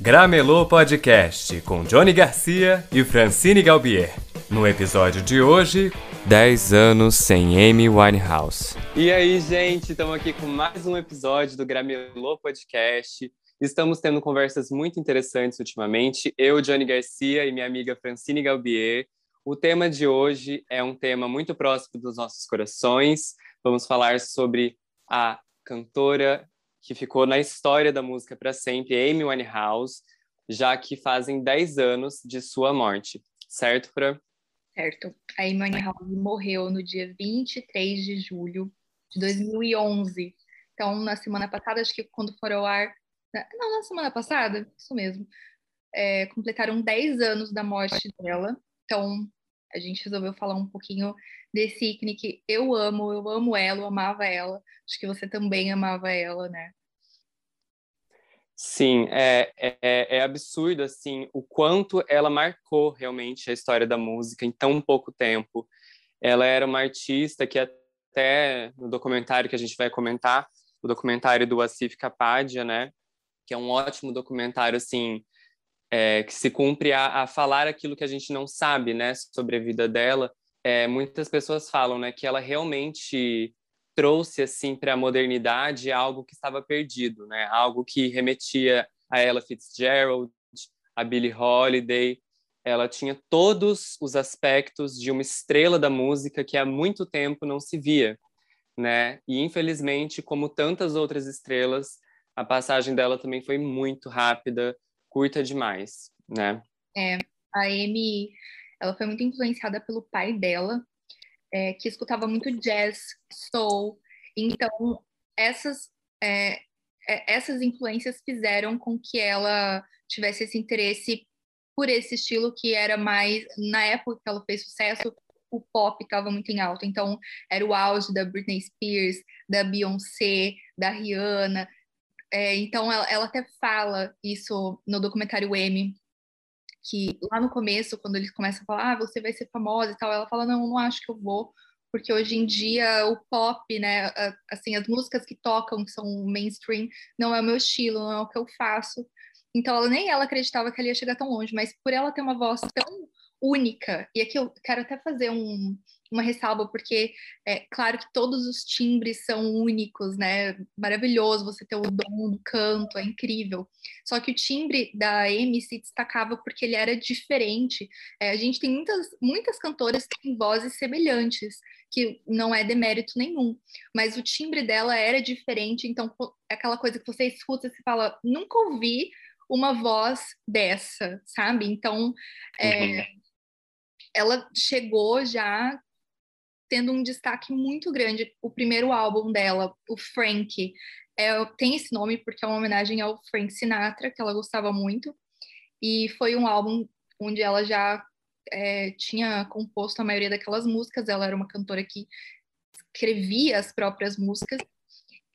Gramelô Podcast com Johnny Garcia e Francine Galbier. No episódio de hoje, 10 anos sem Amy Winehouse. E aí, gente, estamos aqui com mais um episódio do Gramelô Podcast. Estamos tendo conversas muito interessantes ultimamente. Eu, Johnny Garcia e minha amiga Francine Galbier. O tema de hoje é um tema muito próximo dos nossos corações. Vamos falar sobre a cantora que ficou na história da música para sempre, Amy Winehouse, já que fazem 10 anos de sua morte. Certo, Fran? Certo. A Amy Winehouse morreu no dia 23 de julho de 2011. Então, na semana passada, acho que quando for ao ar... Não, na semana passada, isso mesmo. É, completaram 10 anos da morte dela. Então, a gente resolveu falar um pouquinho desse ícone que eu amo, eu amo ela, eu amava ela. Acho que você também amava ela, né? Sim, é, é, é, absurdo assim o quanto ela marcou realmente a história da música em tão pouco tempo. Ela era uma artista que até no documentário que a gente vai comentar, o documentário do Asif Kapadia, né, que é um ótimo documentário assim é, que se cumpre a, a, falar aquilo que a gente não sabe, né, sobre a vida dela. É, muitas pessoas falam, né, que ela realmente trouxe assim para a modernidade algo que estava perdido, né, algo que remetia a Ella Fitzgerald, a Billie Holiday. Ela tinha todos os aspectos de uma estrela da música que há muito tempo não se via, né? E infelizmente, como tantas outras estrelas, a passagem dela também foi muito rápida curta demais, né? É, a Amy, ela foi muito influenciada pelo pai dela, é, que escutava muito jazz, soul. Então, essas, é, é, essas influências fizeram com que ela tivesse esse interesse por esse estilo que era mais na época que ela fez sucesso o pop estava muito em alta então era o auge da Britney Spears da Beyoncé da Rihanna é, então, ela, ela, até fala isso no documentário M, que lá no começo, quando eles começam a falar, ah, você vai ser famosa e tal, ela fala, não, não acho que eu vou, porque hoje em dia o pop, né, assim, as músicas que tocam, que são mainstream, não é o meu estilo, não é o que eu faço. Então, ela, nem ela acreditava que ela ia chegar tão longe, mas por ela ter uma voz tão única. E aqui eu quero até fazer um, uma ressalva, porque é claro que todos os timbres são únicos, né? Maravilhoso você ter o dom do canto, é incrível. Só que o timbre da Amy se destacava porque ele era diferente. É, a gente tem muitas, muitas cantoras que têm vozes semelhantes, que não é demérito nenhum, mas o timbre dela era diferente, então é aquela coisa que você escuta e fala, nunca ouvi uma voz dessa, sabe? Então, é, uhum ela chegou já tendo um destaque muito grande. O primeiro álbum dela, o Frank, é, tem esse nome porque é uma homenagem ao Frank Sinatra, que ela gostava muito. E foi um álbum onde ela já é, tinha composto a maioria daquelas músicas. Ela era uma cantora que escrevia as próprias músicas.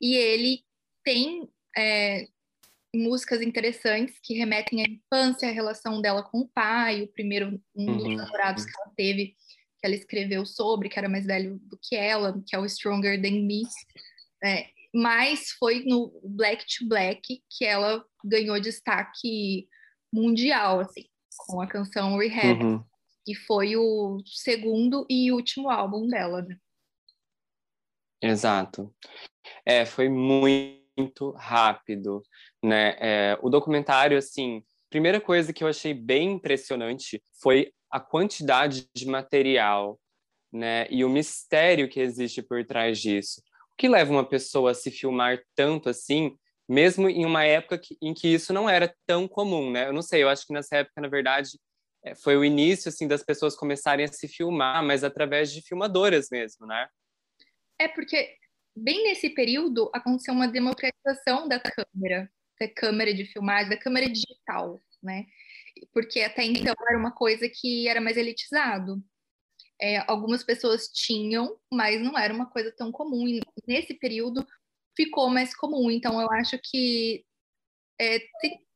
E ele tem é, músicas interessantes que remetem à infância, à relação dela com o pai, o primeiro um uhum. dos namorados que ela teve, que ela escreveu sobre, que era mais velho do que ela, que é o Stronger Than Me. É, mas foi no Black to Black que ela ganhou destaque mundial, assim, com a canção Rehab, uhum. que foi o segundo e último álbum dela, né? Exato. É, foi muito muito rápido, né? É, o documentário, assim, primeira coisa que eu achei bem impressionante foi a quantidade de material, né? E o mistério que existe por trás disso. O que leva uma pessoa a se filmar tanto assim, mesmo em uma época que, em que isso não era tão comum, né? Eu não sei, eu acho que nessa época, na verdade, é, foi o início assim das pessoas começarem a se filmar, mas através de filmadoras mesmo, né? É porque bem nesse período aconteceu uma democratização da câmera, da câmera de filmagem, da câmera digital, né? Porque até então era uma coisa que era mais elitizado. É, algumas pessoas tinham, mas não era uma coisa tão comum. E nesse período ficou mais comum. Então eu acho que é,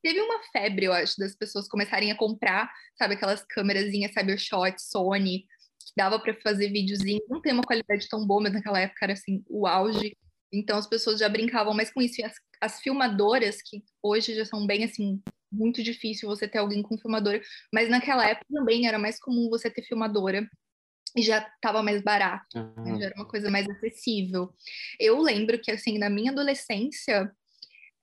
teve uma febre, eu acho, das pessoas começarem a comprar, sabe, aquelas câmerazinhas Cybershot, Sony, que dava para fazer videozinho, não tem uma qualidade tão boa, mas naquela época era assim, o auge. Então as pessoas já brincavam mais com isso. E as, as filmadoras, que hoje já são bem assim, muito difícil você ter alguém com filmadora, mas naquela época também era mais comum você ter filmadora e já estava mais barato, uhum. já era uma coisa mais acessível. Eu lembro que, assim, na minha adolescência,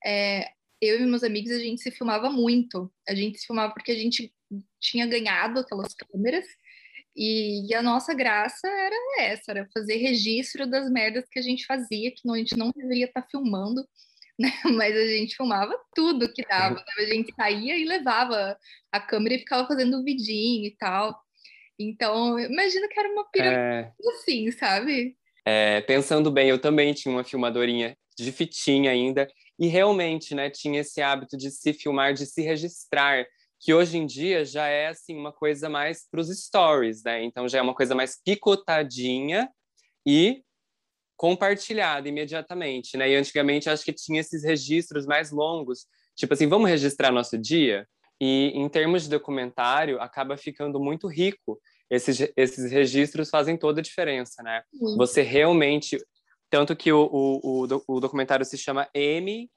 é, eu e meus amigos, a gente se filmava muito. A gente se filmava porque a gente tinha ganhado aquelas câmeras e, a nossa graça era essa, era fazer registro das merdas que a gente fazia, que a gente não deveria estar tá filmando, né? Mas a gente filmava tudo que dava. Né? A gente saía e levava a câmera e ficava fazendo vidinho e tal. Então, imagino que era uma pirâmide é... assim, sabe? É, pensando bem, eu também tinha uma filmadorinha de fitinha ainda, e realmente, né, tinha esse hábito de se filmar, de se registrar, que hoje em dia já é assim uma coisa mais para os stories, né? Então já é uma coisa mais picotadinha e compartilhada imediatamente, né? E antigamente acho que tinha esses registros mais longos, tipo assim, vamos registrar nosso dia? E em termos de documentário, acaba ficando muito rico. Esses, esses registros fazem toda a diferença, né? Sim. Você realmente. Tanto que o, o, o, o documentário se chama Amy,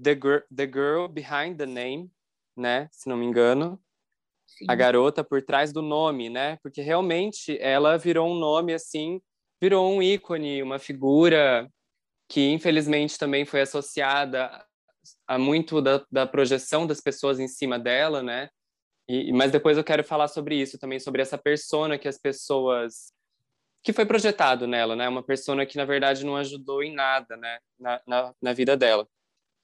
the, Girl, the Girl Behind the Name, né? Se não me engano. Sim. A garota por trás do nome, né? Porque realmente ela virou um nome assim, virou um ícone, uma figura que infelizmente também foi associada a muito da, da projeção das pessoas em cima dela, né? E, mas depois eu quero falar sobre isso também, sobre essa persona que as pessoas que foi projetado nela, né? Uma persona que na verdade não ajudou em nada, né? Na, na, na vida dela.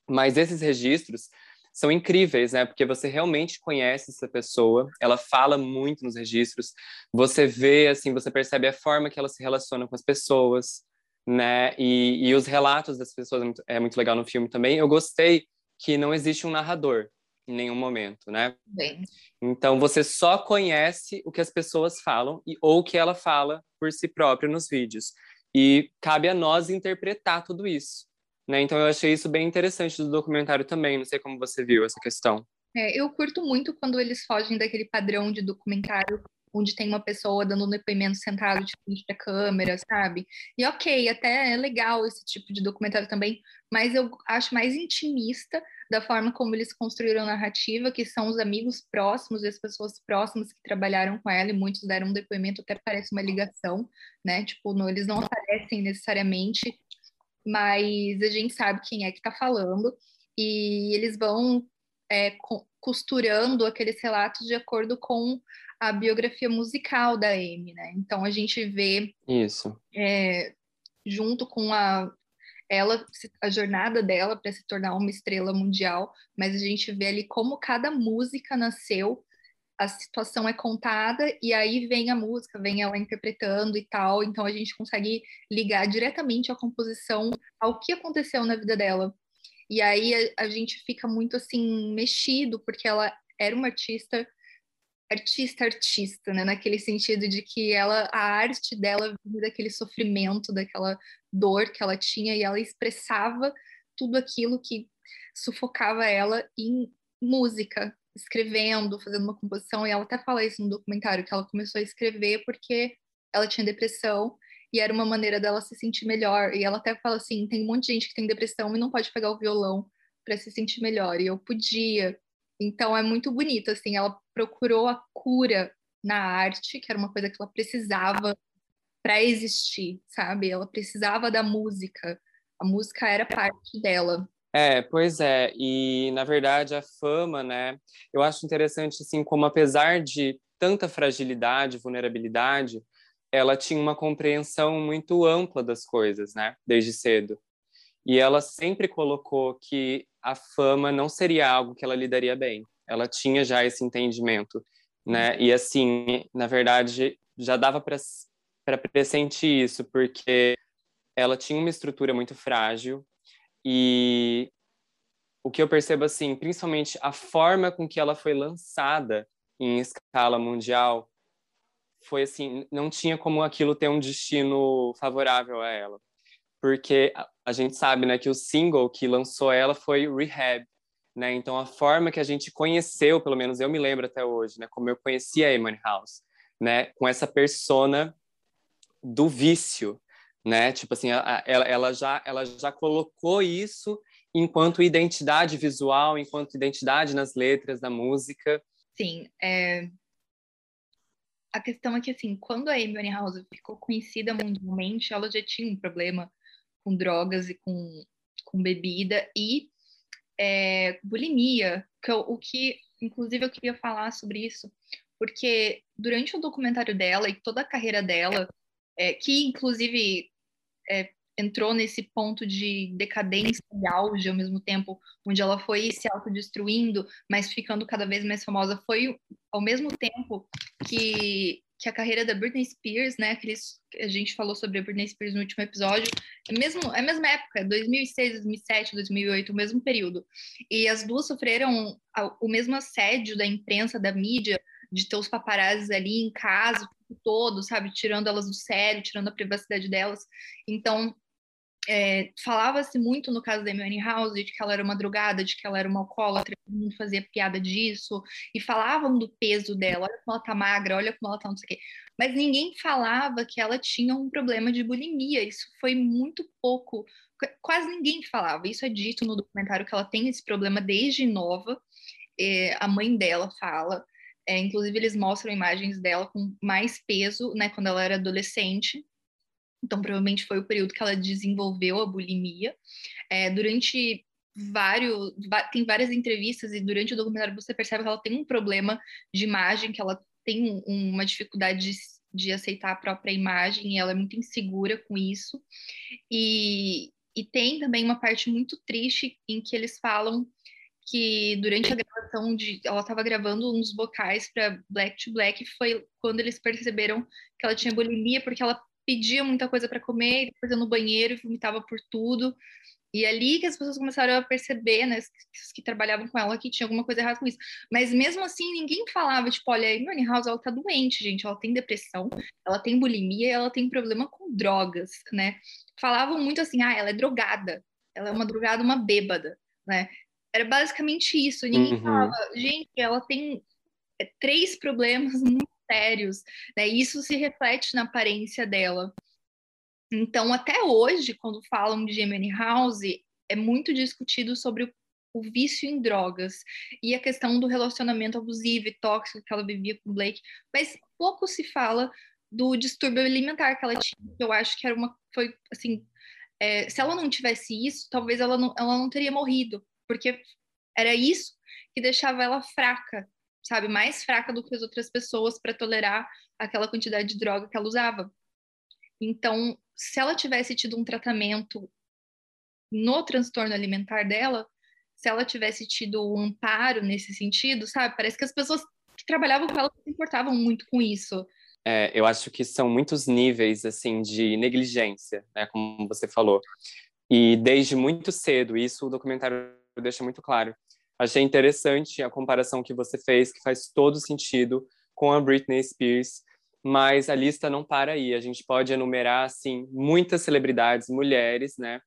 Mas esses registros são incríveis, né? Porque você realmente conhece essa pessoa, ela fala muito nos registros, você vê, assim, você percebe a forma que ela se relaciona com as pessoas, né? E, e os relatos das pessoas é muito, é muito legal no filme também. Eu gostei que não existe um narrador em nenhum momento, né? Bem. Então você só conhece o que as pessoas falam e ou o que ela fala por si própria nos vídeos. E cabe a nós interpretar tudo isso. Né? Então eu achei isso bem interessante do documentário também. Não sei como você viu essa questão. É, eu curto muito quando eles fogem daquele padrão de documentário onde tem uma pessoa dando um depoimento sentado de frente para câmera, sabe? E ok, até é legal esse tipo de documentário também, mas eu acho mais intimista da forma como eles construíram a narrativa, que são os amigos próximos, as pessoas próximas que trabalharam com ela, e muitos deram um depoimento, até parece uma ligação, né? Tipo, não, eles não aparecem necessariamente, mas a gente sabe quem é que está falando, e eles vão é, costurando aqueles relatos de acordo com a biografia musical da Amy, né? Então a gente vê isso é, junto com a ela a jornada dela para se tornar uma estrela mundial, mas a gente vê ali como cada música nasceu, a situação é contada e aí vem a música, vem ela interpretando e tal, então a gente consegue ligar diretamente a composição ao que aconteceu na vida dela. E aí a, a gente fica muito assim mexido porque ela era uma artista artista artista, né? Naquele sentido de que ela a arte dela vinha daquele sofrimento, daquela dor que ela tinha e ela expressava tudo aquilo que sufocava ela em música, escrevendo, fazendo uma composição, e ela até fala isso no documentário que ela começou a escrever porque ela tinha depressão e era uma maneira dela se sentir melhor. E ela até fala assim, tem um monte de gente que tem depressão e não pode pegar o violão para se sentir melhor, e eu podia. Então é muito bonito, assim, ela procurou a cura na arte, que era uma coisa que ela precisava para existir, sabe? Ela precisava da música. A música era parte dela. É, pois é, e na verdade a fama, né? Eu acho interessante assim como apesar de tanta fragilidade, vulnerabilidade, ela tinha uma compreensão muito ampla das coisas, né? Desde cedo. E ela sempre colocou que a fama não seria algo que ela lidaria bem. Ela tinha já esse entendimento, né? E assim, na verdade, já dava para para pressentir isso, porque ela tinha uma estrutura muito frágil e o que eu percebo assim, principalmente a forma com que ela foi lançada em escala mundial, foi assim, não tinha como aquilo ter um destino favorável a ela porque a gente sabe, né, que o single que lançou ela foi Rehab, né? Então a forma que a gente conheceu, pelo menos eu me lembro até hoje, né, como eu conheci a Emily House, né, com essa persona do vício, né? Tipo assim, ela, ela já ela já colocou isso enquanto identidade visual, enquanto identidade nas letras da música. Sim, é... a questão é que assim, quando a Amy Winehouse ficou conhecida mundialmente, ela já tinha um problema com drogas e com, com bebida e é, bulimia, que eu, o que, inclusive, eu queria falar sobre isso, porque durante o documentário dela e toda a carreira dela, é, que inclusive é, entrou nesse ponto de decadência e auge ao mesmo tempo, onde ela foi se autodestruindo, mas ficando cada vez mais famosa, foi ao mesmo tempo que que a carreira da Britney Spears, né, que a gente falou sobre a Britney Spears no último episódio, é, mesmo, é a mesma época, 2006, 2007, 2008, o mesmo período. E as duas sofreram o mesmo assédio da imprensa, da mídia, de ter os paparazzis ali em casa, todo, sabe, tirando elas do sério, tirando a privacidade delas. Então, é, falava-se muito no caso da Amy House de que ela era uma drogada, de que ela era uma alcoólatra, todo mundo fazia piada disso, e falavam do peso dela, olha como ela tá magra, olha como ela tá não sei o quê. Mas ninguém falava que ela tinha um problema de bulimia, isso foi muito pouco, quase ninguém falava. Isso é dito no documentário que ela tem esse problema desde nova, é, a mãe dela fala, é, inclusive eles mostram imagens dela com mais peso, né, quando ela era adolescente, então, provavelmente foi o período que ela desenvolveu a bulimia. É, durante vários. Tem várias entrevistas e durante o documentário você percebe que ela tem um problema de imagem, que ela tem um, uma dificuldade de, de aceitar a própria imagem e ela é muito insegura com isso. E, e tem também uma parte muito triste em que eles falam que durante a gravação de ela estava gravando uns vocais para Black to Black foi quando eles perceberam que ela tinha bulimia porque ela pedia muita coisa para comer, depois ia no banheiro e vomitava por tudo. E ali que as pessoas começaram a perceber, né, os que trabalhavam com ela, que tinha alguma coisa errada com isso. Mas mesmo assim, ninguém falava, tipo, olha, a Amy House, ela tá doente, gente, ela tem depressão, ela tem bulimia, ela tem problema com drogas, né? Falavam muito assim, ah, ela é drogada, ela é uma drogada, uma bêbada, né? Era basicamente isso, ninguém uhum. falava, gente, ela tem é, três problemas muito sérios, né? Isso se reflete na aparência dela. Então, até hoje, quando falam de Gemini House, é muito discutido sobre o, o vício em drogas e a questão do relacionamento abusivo e tóxico que ela vivia com Blake, mas pouco se fala do distúrbio alimentar que ela tinha, que eu acho que era uma foi assim, é, se ela não tivesse isso, talvez ela não, ela não teria morrido, porque era isso que deixava ela fraca, sabe, mais fraca do que as outras pessoas para tolerar aquela quantidade de droga que ela usava. Então, se ela tivesse tido um tratamento no transtorno alimentar dela, se ela tivesse tido um amparo nesse sentido, sabe? Parece que as pessoas que trabalhavam com ela se importavam muito com isso. É, eu acho que são muitos níveis assim de negligência, né, como você falou. E desde muito cedo, isso o documentário deixa muito claro. Achei interessante a comparação que você fez, que faz todo sentido com a Britney Spears, mas a lista não para aí. A gente pode enumerar assim muitas celebridades, mulheres, né,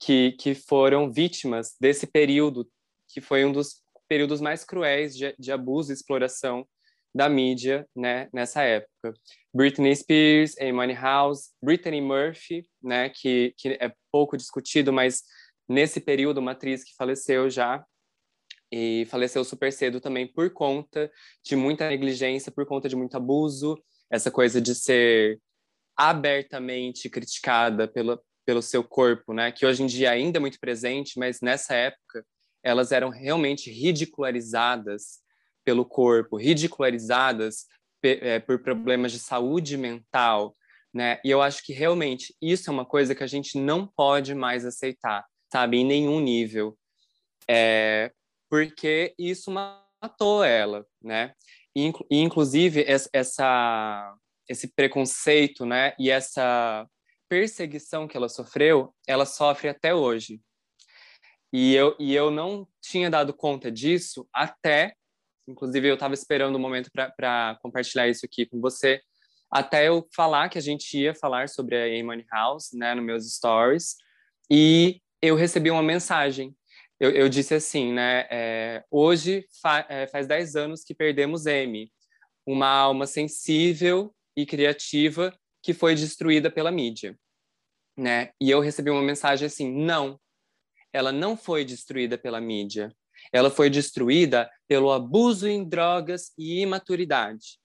que que foram vítimas desse período, que foi um dos períodos mais cruéis de, de abuso e exploração da mídia, né, nessa época. Britney Spears, Amy House, Brittany Murphy, né, que que é pouco discutido, mas nesse período uma atriz que faleceu já e faleceu super cedo também por conta de muita negligência, por conta de muito abuso, essa coisa de ser abertamente criticada pelo, pelo seu corpo, né? Que hoje em dia ainda é muito presente, mas nessa época elas eram realmente ridicularizadas pelo corpo, ridicularizadas é, por problemas de saúde mental, né? E eu acho que realmente isso é uma coisa que a gente não pode mais aceitar, sabe? Em nenhum nível. É, porque isso matou ela, né? E, inclusive essa esse preconceito, né, e essa perseguição que ela sofreu, ela sofre até hoje. E eu, e eu não tinha dado conta disso até, inclusive eu estava esperando o um momento para compartilhar isso aqui com você, até eu falar que a gente ia falar sobre a Amy House, né, nos meus stories, e eu recebi uma mensagem eu, eu disse assim, né? É, hoje fa é, faz 10 anos que perdemos M, uma alma sensível e criativa que foi destruída pela mídia, né? E eu recebi uma mensagem assim: não, ela não foi destruída pela mídia. Ela foi destruída pelo abuso em drogas e imaturidade.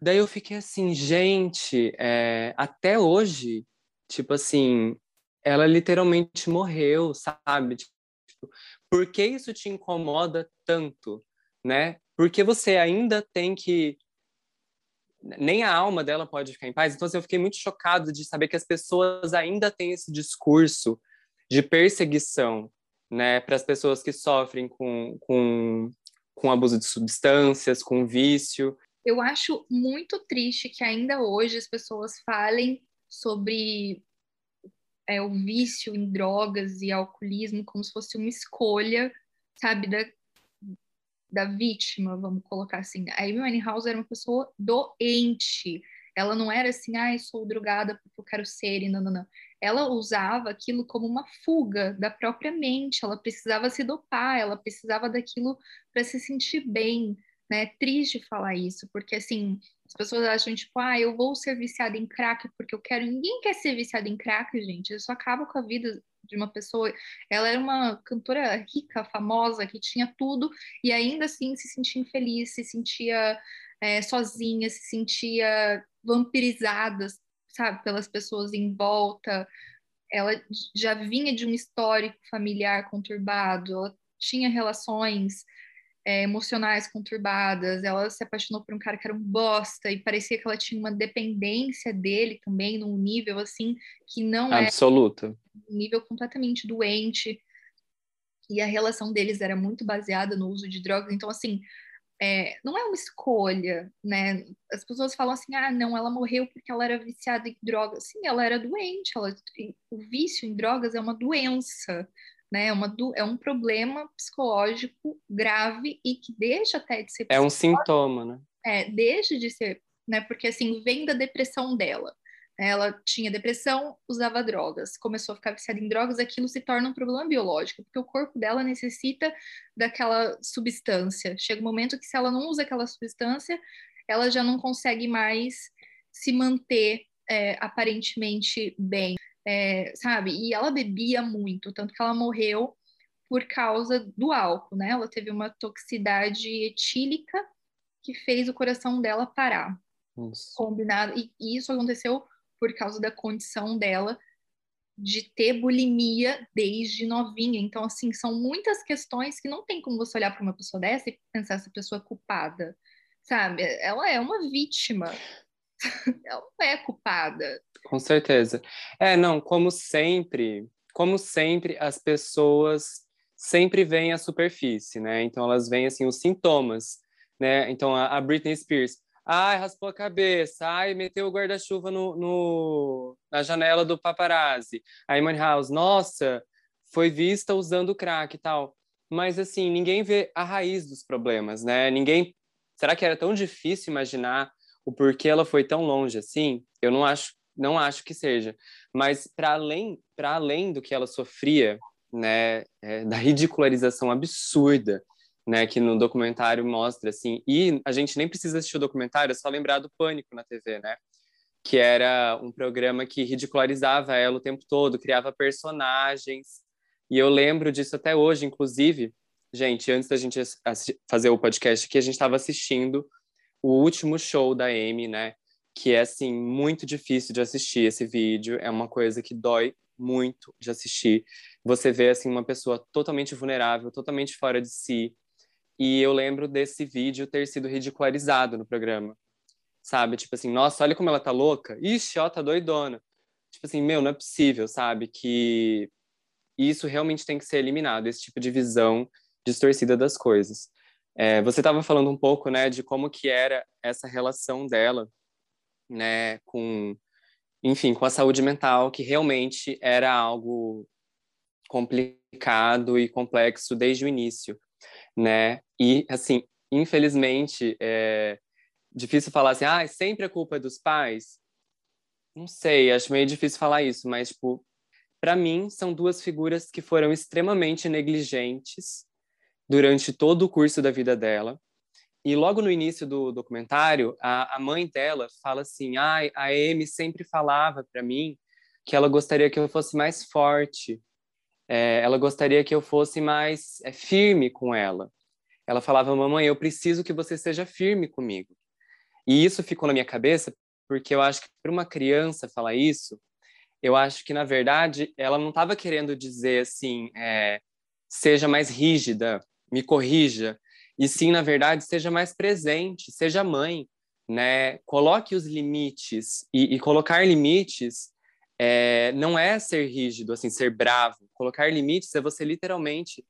Daí eu fiquei assim, gente, é, até hoje, tipo assim, ela literalmente morreu, sabe? Tipo, por que isso te incomoda tanto, né? Porque você ainda tem que nem a alma dela pode ficar em paz. Então, assim, eu fiquei muito chocado de saber que as pessoas ainda têm esse discurso de perseguição, né, para as pessoas que sofrem com, com, com abuso de substâncias, com vício. Eu acho muito triste que ainda hoje as pessoas falem sobre é, o vício em drogas e alcoolismo como se fosse uma escolha, sabe, da, da vítima, vamos colocar assim. A Amy Winehouse era uma pessoa doente. Ela não era assim, ah, sou drogada porque eu quero ser, e não, não, não. Ela usava aquilo como uma fuga da própria mente. Ela precisava se dopar, ela precisava daquilo para se sentir bem, né? É triste falar isso, porque assim, as pessoas acham, tipo, ah, eu vou ser viciada em crack porque eu quero. Ninguém quer ser viciada em crack, gente. Isso acaba com a vida de uma pessoa. Ela era uma cantora rica, famosa, que tinha tudo e ainda assim se sentia infeliz, se sentia é, sozinha, se sentia vampirizada, sabe, pelas pessoas em volta. Ela já vinha de um histórico familiar conturbado, ela tinha relações é, emocionais conturbadas, ela se apaixonou por um cara que era um bosta e parecia que ela tinha uma dependência dele também num nível assim que não é absoluta, um nível completamente doente. E a relação deles era muito baseada no uso de drogas, então assim, é, não é uma escolha, né? As pessoas falam assim, ah, não, ela morreu porque ela era viciada em drogas. Sim, ela era doente, ela, o vício em drogas é uma doença, né? É, uma, é um problema psicológico grave e que deixa até de ser. É um sintoma, né? É, deixa de ser, né? Porque assim, vem da depressão dela. Ela tinha depressão, usava drogas, começou a ficar viciada em drogas, aquilo se torna um problema biológico, porque o corpo dela necessita daquela substância. Chega um momento que, se ela não usa aquela substância, ela já não consegue mais se manter é, aparentemente bem é, sabe? E ela bebia muito, tanto que ela morreu por causa do álcool, né? Ela teve uma toxicidade etílica que fez o coração dela parar. Nossa. Combinado. E, e isso aconteceu por causa da condição dela de ter bulimia desde novinha. Então, assim, são muitas questões que não tem como você olhar para uma pessoa dessa e pensar essa pessoa é culpada, sabe? Ela é uma vítima. ela não é culpada. Com certeza. É, não, como sempre, como sempre, as pessoas sempre veem a superfície, né? Então elas veem assim os sintomas, né? Então a, a Britney Spears, ai, raspou a cabeça, ai, meteu o guarda-chuva no, no, na janela do paparazzi. A Money House, nossa, foi vista usando crack e tal. Mas assim, ninguém vê a raiz dos problemas, né? Ninguém. Será que era tão difícil imaginar o porquê ela foi tão longe assim? Eu não acho não acho que seja. Mas para além, para além do que ela sofria, né, é, da ridicularização absurda, né, que no documentário mostra assim, e a gente nem precisa assistir o documentário, é só lembrar do Pânico na TV, né? Que era um programa que ridicularizava ela o tempo todo, criava personagens. E eu lembro disso até hoje, inclusive, gente, antes da gente fazer o podcast aqui, a gente estava assistindo o último show da Amy, né? Que é assim muito difícil de assistir esse vídeo, é uma coisa que dói muito de assistir. Você vê assim uma pessoa totalmente vulnerável, totalmente fora de si. E eu lembro desse vídeo ter sido ridicularizado no programa. Sabe? Tipo assim, nossa, olha como ela tá louca. Ixi, ó, tá doidona. Tipo assim, meu, não é possível, sabe? Que isso realmente tem que ser eliminado, esse tipo de visão distorcida das coisas. É, você estava falando um pouco, né, de como que era essa relação dela né, com, enfim, com a saúde mental, que realmente era algo complicado e complexo desde o início, né? E assim, infelizmente, é difícil falar assim, ah, sempre a culpa é dos pais. Não sei, acho meio difícil falar isso, mas tipo, para mim são duas figuras que foram extremamente negligentes durante todo o curso da vida dela e logo no início do documentário, a, a mãe dela fala assim: ah, a Amy sempre falava para mim que ela gostaria que eu fosse mais forte. é, ela gostaria que eu fosse mais é, firme com ela. Ela falava, mamãe, eu preciso que você seja firme comigo. E isso ficou na minha cabeça porque eu acho que para uma criança falar isso, eu acho que na verdade ela não estava querendo dizer assim, é, seja mais rígida, me corrija, e sim na verdade seja mais presente, seja mãe, né? Coloque os limites e, e colocar limites é, não é ser rígido, assim, ser bravo. Colocar limites é você literalmente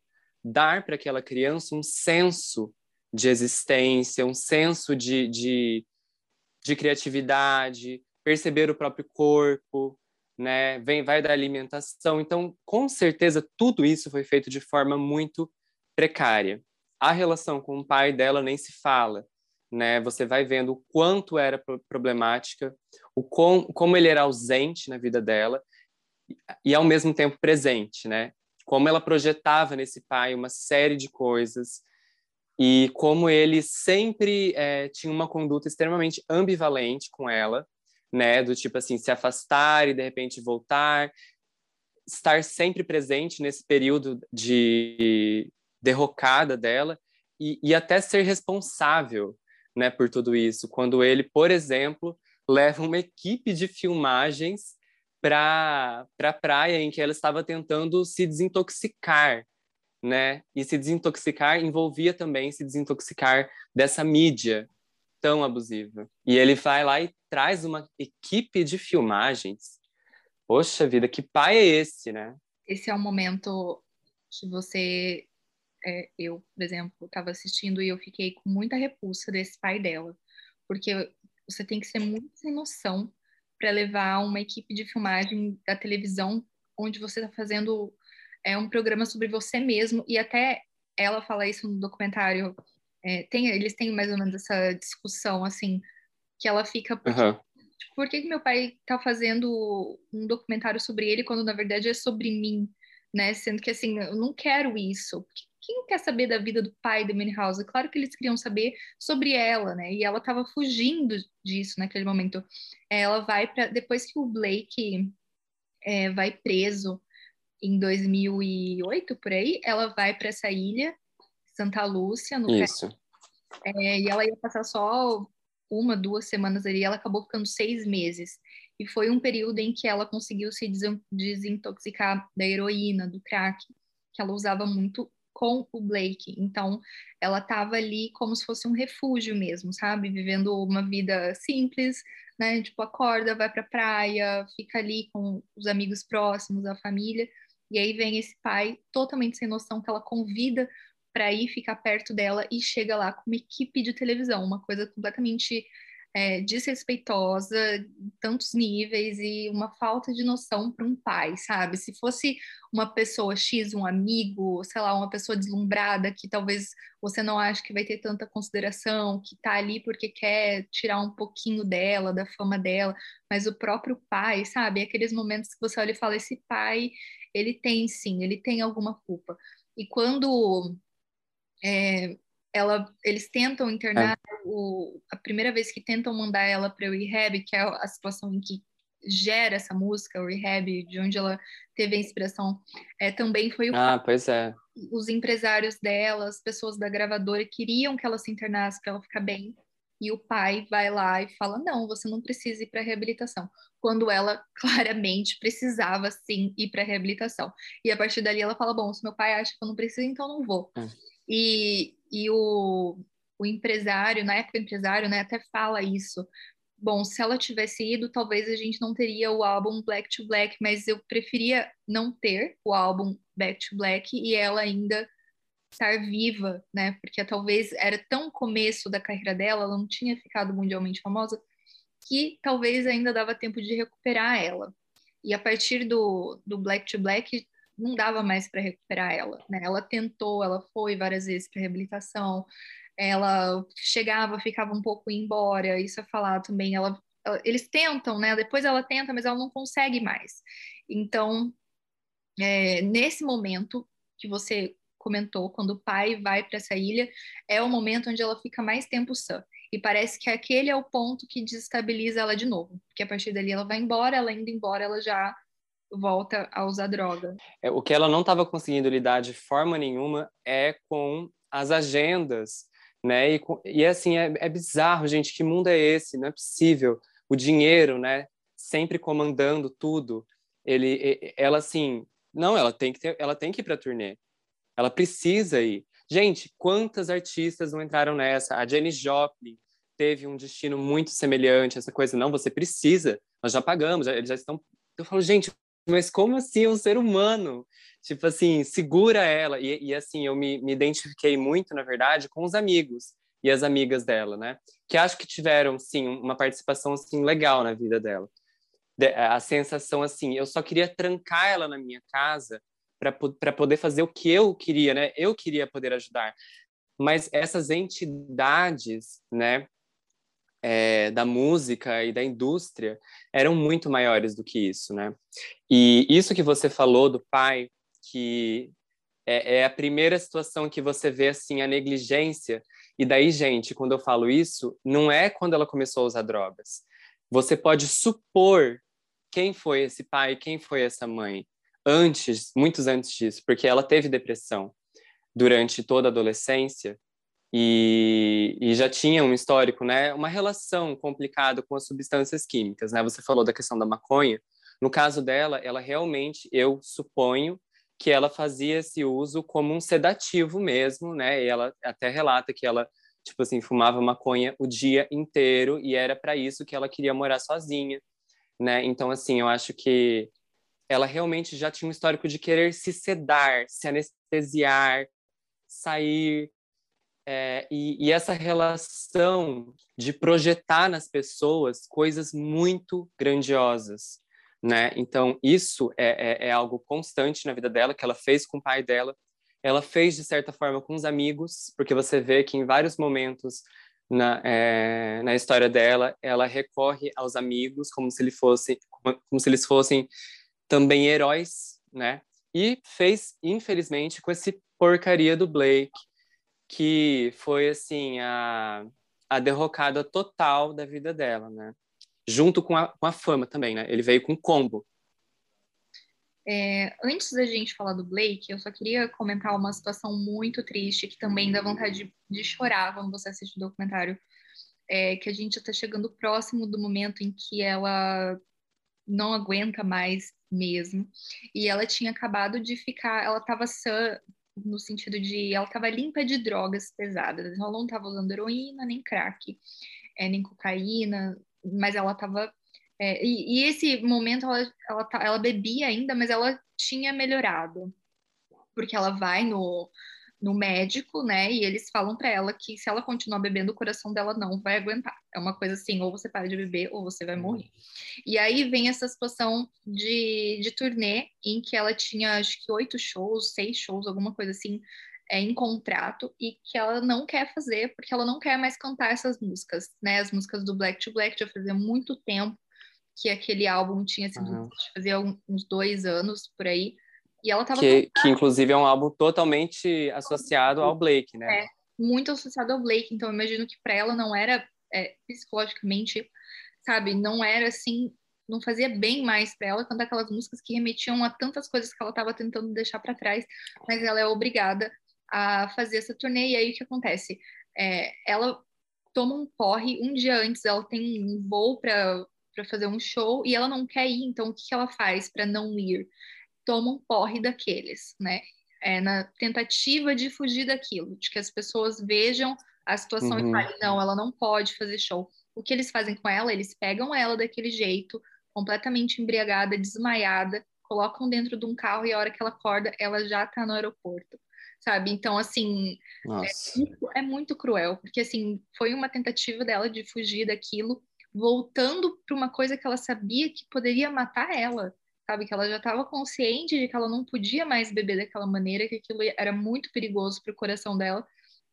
dar para aquela criança um senso de existência, um senso de, de, de criatividade, perceber o próprio corpo, né? Vem, vai da alimentação. Então, com certeza, tudo isso foi feito de forma muito precária. A relação com o pai dela nem se fala, né? Você vai vendo o quanto era problemática, o com, como ele era ausente na vida dela e ao mesmo tempo presente, né? Como ela projetava nesse pai uma série de coisas e como ele sempre é, tinha uma conduta extremamente ambivalente com ela, né? Do tipo assim, se afastar e de repente voltar, estar sempre presente nesse período de derrocada dela e, e até ser responsável né, por tudo isso. Quando ele, por exemplo, leva uma equipe de filmagens para a pra praia em que ela estava tentando se desintoxicar, né? E se desintoxicar envolvia também se desintoxicar dessa mídia tão abusiva. E ele vai lá e traz uma equipe de filmagens. Poxa vida, que pai é esse, né? Esse é o momento que você é, eu, por exemplo, estava assistindo e eu fiquei com muita repulsa desse pai dela, porque você tem que ser muito sem noção para levar uma equipe de filmagem da televisão onde você está fazendo é, um programa sobre você mesmo e até ela fala isso no documentário. É, tem, eles têm mais ou menos essa discussão assim que ela fica uhum. tipo, por que, que meu pai está fazendo um documentário sobre ele quando na verdade é sobre mim, né? Sendo que assim eu não quero isso quem quer saber da vida do pai da House? Claro que eles queriam saber sobre ela, né? E ela estava fugindo disso naquele momento. Ela vai para depois que o Blake é, vai preso em 2008 por aí, ela vai para essa ilha Santa Lúcia no Isso. É, e ela ia passar só uma, duas semanas ali. Ela acabou ficando seis meses. E foi um período em que ela conseguiu se desintoxicar da heroína, do crack, que ela usava muito com o Blake. Então, ela estava ali como se fosse um refúgio mesmo, sabe? Vivendo uma vida simples, né? Tipo, acorda, vai para a praia, fica ali com os amigos próximos, a família. E aí vem esse pai totalmente sem noção que ela convida para ir ficar perto dela e chega lá com uma equipe de televisão, uma coisa completamente é, desrespeitosa, tantos níveis e uma falta de noção para um pai, sabe? Se fosse uma pessoa X, um amigo, sei lá, uma pessoa deslumbrada que talvez você não ache que vai ter tanta consideração, que tá ali porque quer tirar um pouquinho dela, da fama dela, mas o próprio pai, sabe? Aqueles momentos que você olha e fala: esse pai, ele tem sim, ele tem alguma culpa. E quando é, ela, eles tentam internar é. o, a primeira vez que tentam mandar ela para o rehab, que é a situação em que gera essa música, o rehab, de onde ela teve a inspiração, é, também foi o Ah, pois é. Os empresários dela, as pessoas da gravadora queriam que ela se internasse para ela ficar bem. E o pai vai lá e fala: Não, você não precisa ir para reabilitação. Quando ela claramente precisava sim ir para reabilitação. E a partir dali ela fala: Bom, se meu pai acha que eu não preciso, então não vou. Hum. E, e o, o empresário, na época o empresário, né, até fala isso. Bom, se ela tivesse ido, talvez a gente não teria o álbum Black to Black, mas eu preferia não ter o álbum Back to Black e ela ainda estar viva, né? Porque talvez era tão começo da carreira dela, ela não tinha ficado mundialmente famosa, que talvez ainda dava tempo de recuperar ela. E a partir do, do Black to Black, não dava mais para recuperar ela, né? Ela tentou, ela foi várias vezes para reabilitação, ela chegava, ficava um pouco embora, isso é falado também, ela, eles tentam, né? Depois ela tenta, mas ela não consegue mais. Então, é, nesse momento que você comentou, quando o pai vai para essa ilha, é o momento onde ela fica mais tempo sã. E parece que aquele é o ponto que desestabiliza ela de novo, porque a partir dali ela vai embora, ela indo embora, ela já volta a usar droga. É, o que ela não estava conseguindo lidar de forma nenhuma é com as agendas, né? E, e assim, é, é bizarro, gente, que mundo é esse? Não é possível. O dinheiro, né? Sempre comandando tudo. Ele, ela assim, não, ela tem que ter, ela tem que ir para turnê. Ela precisa ir. Gente, quantas artistas não entraram nessa? A Jenny Joplin teve um destino muito semelhante, essa coisa, não, você precisa, nós já pagamos, já, eles já estão. Eu falo, gente, mas como assim um ser humano? Tipo assim, segura ela. E, e assim, eu me, me identifiquei muito, na verdade, com os amigos e as amigas dela, né? Que acho que tiveram, sim, uma participação, assim, legal na vida dela. A sensação, assim, eu só queria trancar ela na minha casa para poder fazer o que eu queria, né? Eu queria poder ajudar. Mas essas entidades, né, é, da música e da indústria eram muito maiores do que isso, né? E isso que você falou do pai, que é, é a primeira situação que você vê assim a negligência. E daí, gente, quando eu falo isso, não é quando ela começou a usar drogas. Você pode supor quem foi esse pai, quem foi essa mãe antes, muitos antes disso, porque ela teve depressão durante toda a adolescência e, e, já tinha um histórico, né, uma relação complicada com as substâncias químicas, né? Você falou da questão da maconha. No caso dela, ela realmente, eu suponho que ela fazia esse uso como um sedativo mesmo, né? E ela até relata que ela, tipo assim, fumava maconha o dia inteiro e era para isso que ela queria morar sozinha, né? Então, assim, eu acho que ela realmente já tinha um histórico de querer se sedar, se anestesiar, sair, é, e, e, essa relação de projetar nas pessoas coisas muito grandiosas, né? Então isso é, é, é, algo constante na vida dela que ela fez com o pai dela, ela fez de certa forma com os amigos, porque você vê que em vários momentos na, é, na história dela ela recorre aos amigos como se ele fosse como, como se eles fossem também heróis, né? E fez infelizmente com esse porcaria do Blake que foi assim a, a derrocada total da vida dela, né? Junto com a, com a fama também, né? Ele veio com combo. É, antes da gente falar do Blake, eu só queria comentar uma situação muito triste que também dá vontade de, de chorar quando você assiste o documentário. É, que a gente está chegando próximo do momento em que ela não aguenta mais mesmo. E ela tinha acabado de ficar, ela estava no sentido de ela estava limpa de drogas pesadas. Ela não estava usando heroína, nem crack, é, nem cocaína, mas ela estava. É, e, e, esse momento ela, ela, tá, ela bebia ainda, mas ela tinha melhorado. Porque ela vai no, no médico, né? E eles falam para ela que se ela continuar bebendo, o coração dela não vai aguentar. É uma coisa assim, ou você para de beber ou você vai morrer. E aí vem essa situação de, de turnê em que ela tinha acho que oito shows, seis shows, alguma coisa assim, é, em contrato e que ela não quer fazer porque ela não quer mais cantar essas músicas, né? As músicas do Black to Black já fazia muito tempo que aquele álbum tinha sido uhum. fazia uns dois anos por aí e ela tava que, que inclusive é um álbum totalmente associado ao Blake, né? É, muito associado ao Blake, então eu imagino que para ela não era é, psicologicamente, sabe, não era assim, não fazia bem mais para ela cantar aquelas músicas que remetiam a tantas coisas que ela estava tentando deixar para trás, mas ela é obrigada a fazer essa turnê e aí o que acontece? É, ela toma um porre um dia antes, ela tem um voo para para fazer um show e ela não quer ir, então o que, que ela faz para não ir? Toma um porre daqueles, né? É, na tentativa de fugir daquilo, de que as pessoas vejam a situação uhum. e falem, não, ela não pode fazer show. O que eles fazem com ela? Eles pegam ela daquele jeito, completamente embriagada, desmaiada, colocam dentro de um carro e a hora que ela acorda, ela já tá no aeroporto, sabe? Então, assim, é muito, é muito, cruel, porque, assim, foi uma tentativa dela de fugir daquilo, voltando para uma coisa que ela sabia que poderia matar ela, sabe? Que ela já estava consciente de que ela não podia mais beber daquela maneira, que aquilo era muito perigoso para o coração dela.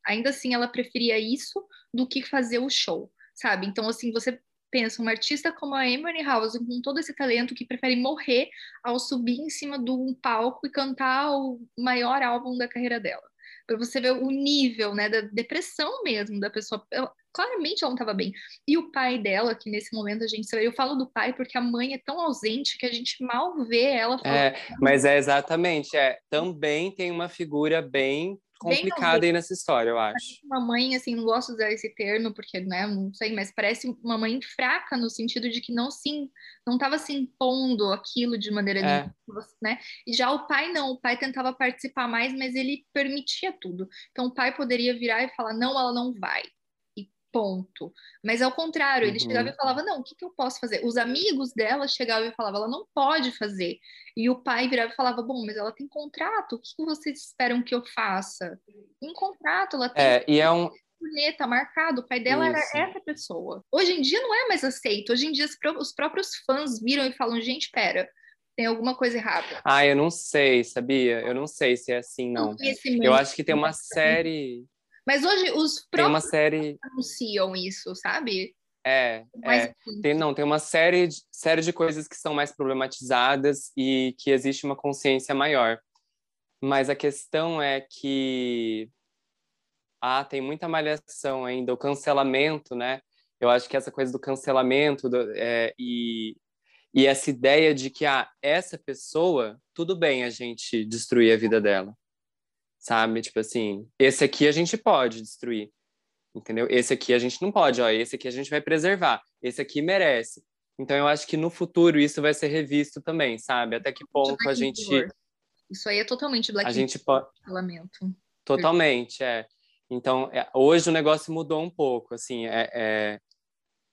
Ainda assim, ela preferia isso do que fazer o show, sabe? Então, assim, você pensa, uma artista como a Amy House, com todo esse talento, que prefere morrer ao subir em cima de um palco e cantar o maior álbum da carreira dela. Para você ver o nível, né, da depressão mesmo da pessoa. Claramente ela não estava bem. E o pai dela, que nesse momento a gente eu falo do pai porque a mãe é tão ausente que a gente mal vê ela falando. É, mas é exatamente, é, também tem uma figura bem complicada aí nessa história, eu acho. Uma mãe, assim, não gosto de usar esse termo, porque, né, não sei, mas parece uma mãe fraca no sentido de que não se, não estava se impondo aquilo de maneira é. nenhuma, né? E já o pai não, o pai tentava participar mais, mas ele permitia tudo. Então o pai poderia virar e falar, não, ela não vai ponto. Mas ao contrário, ele uhum. chegava e falava: Não, o que, que eu posso fazer? Os amigos dela chegavam e falavam: Ela não pode fazer. E o pai virava e falava: Bom, mas ela tem contrato, o que, que vocês esperam que eu faça? Tem contrato, ela tem. É, e é um. Tá marcado, o pai dela Isso. era essa pessoa. Hoje em dia não é mais aceito. Hoje em dia os próprios fãs viram e falam: gente, pera, tem alguma coisa errada. Ah, eu não sei, sabia? Eu não sei se é assim, não. Eu acho que tem uma série. Mas hoje os próprios série... anunciam isso, sabe? É, é. Tem, não, tem uma série de, série de coisas que são mais problematizadas e que existe uma consciência maior. Mas a questão é que ah, tem muita malhação ainda, o cancelamento, né? Eu acho que essa coisa do cancelamento do, é, e, e essa ideia de que ah, essa pessoa, tudo bem a gente destruir a vida dela sabe? Tipo assim, esse aqui a gente pode destruir, entendeu? Esse aqui a gente não pode, ó, esse aqui a gente vai preservar, esse aqui merece. Então eu acho que no futuro isso vai ser revisto também, sabe? Até que ponto a gente Isso aí é totalmente black a gente pode lamento. Totalmente, é. Então, é, hoje o negócio mudou um pouco, assim, é, é,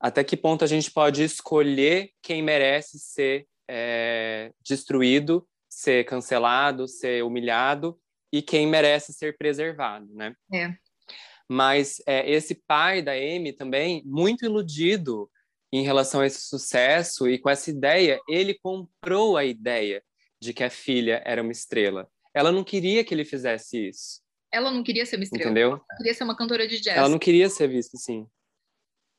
até que ponto a gente pode escolher quem merece ser é, destruído, ser cancelado, ser humilhado, e quem merece ser preservado, né? É. Mas é, esse pai da Amy também, muito iludido em relação a esse sucesso e com essa ideia, ele comprou a ideia de que a filha era uma estrela. Ela não queria que ele fizesse isso. Ela não queria ser uma estrela. Entendeu? Ela queria ser uma cantora de jazz. Ela não queria ser vista assim.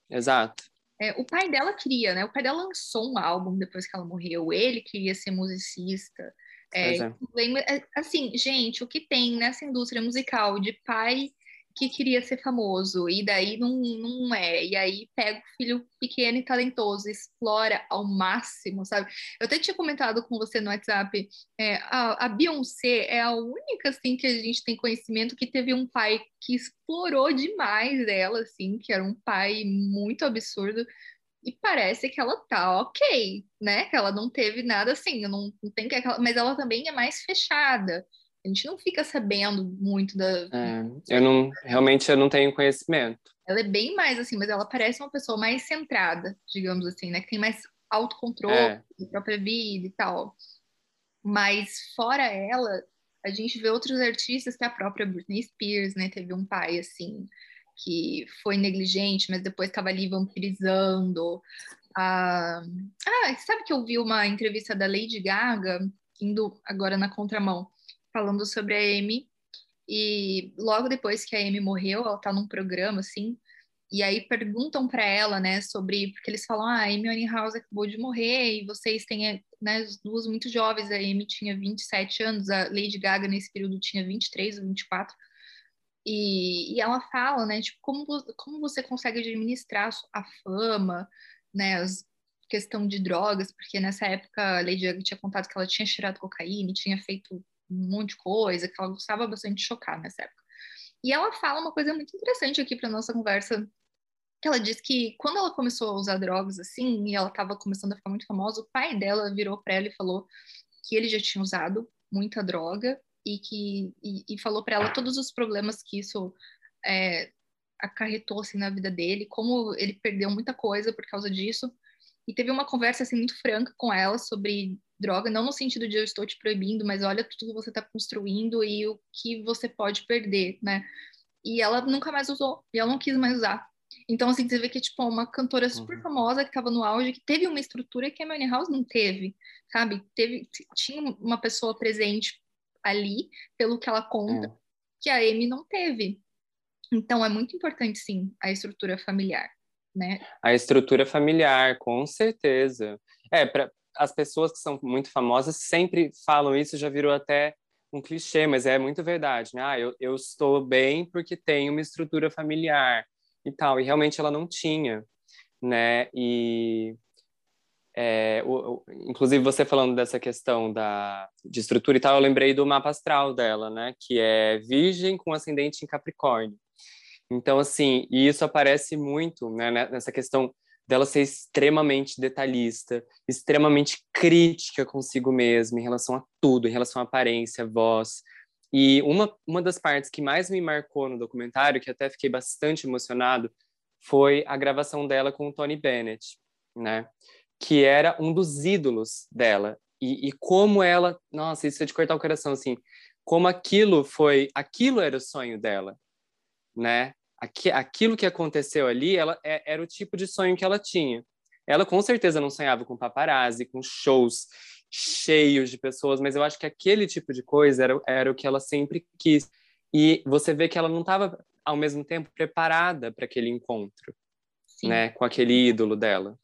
Exato. É, o pai dela queria, né? O pai dela lançou um álbum depois que ela morreu. Ele queria ser musicista. É, é. é. Assim, gente, o que tem nessa indústria musical de pai que queria ser famoso e daí não, não é, e aí pega o filho pequeno e talentoso, explora ao máximo, sabe? Eu até tinha comentado com você no WhatsApp, é, a, a Beyoncé é a única, assim, que a gente tem conhecimento que teve um pai que explorou demais ela, assim, que era um pai muito absurdo, e parece que ela tá ok, né? Que ela não teve nada assim, não, não tem que mas ela também é mais fechada. A gente não fica sabendo muito da. É, eu não realmente eu não tenho conhecimento. Ela é bem mais assim, mas ela parece uma pessoa mais centrada, digamos assim, né? Que tem mais autocontrole é. da própria vida e tal. Mas fora ela, a gente vê outros artistas que a própria Britney Spears, né? Teve um pai assim que foi negligente, mas depois estava ali vampirizando. Ah, ah, sabe que eu vi uma entrevista da Lady Gaga, indo agora na contramão, falando sobre a Amy, e logo depois que a Amy morreu, ela tá num programa, assim, e aí perguntam para ela, né, sobre, porque eles falam, ah, a Amy Winehouse acabou de morrer, e vocês têm, né, as duas muito jovens, a Amy tinha 27 anos, a Lady Gaga nesse período tinha 23 ou 24, e, e ela fala, né, tipo, como, como você consegue administrar a fama, né, as questão de drogas, porque nessa época a Lady Gaga tinha contado que ela tinha cheirado cocaína, tinha feito um monte de coisa, que ela gostava bastante de chocar nessa época. E ela fala uma coisa muito interessante aqui para nossa conversa, que ela diz que quando ela começou a usar drogas assim, e ela estava começando a ficar muito famosa, o pai dela virou para ela e falou que ele já tinha usado muita droga e que e, e falou para ela todos os problemas que isso é, acarretou assim na vida dele, como ele perdeu muita coisa por causa disso. E teve uma conversa assim muito franca com ela sobre droga, não no sentido de eu estou te proibindo, mas olha tudo que você está construindo e o que você pode perder, né? E ela nunca mais usou, e ela não quis mais usar. Então, assim, você vê que, tipo, uma cantora super uhum. famosa que estava no auge, que teve uma estrutura que a Money House não teve, sabe? Teve, tinha uma pessoa presente ali, pelo que ela conta, é. que a Amy não teve. Então é muito importante, sim, a estrutura familiar, né? A estrutura familiar, com certeza. É, para as pessoas que são muito famosas sempre falam isso, já virou até um clichê, mas é muito verdade, né? Ah, eu, eu estou bem porque tenho uma estrutura familiar. e tal. E realmente ela não tinha, né? E é, o, o, inclusive você falando dessa questão da de estrutura e tal, eu lembrei do mapa astral dela, né? Que é Virgem com ascendente em Capricórnio. Então, assim, e isso aparece muito né, nessa questão dela ser extremamente detalhista, extremamente crítica consigo mesma em relação a tudo, em relação à aparência, voz. E uma, uma das partes que mais me marcou no documentário, que até fiquei bastante emocionado, foi a gravação dela com o Tony Bennett, né? Que era um dos ídolos dela. E, e como ela, nossa, isso é de cortar o coração, assim, como aquilo foi, aquilo era o sonho dela, né? aquilo que aconteceu ali, ela é, era o tipo de sonho que ela tinha. Ela com certeza não sonhava com paparazzi, com shows cheios de pessoas, mas eu acho que aquele tipo de coisa era, era o que ela sempre quis. E você vê que ela não estava, ao mesmo tempo, preparada para aquele encontro, Sim. né, com aquele ídolo dela.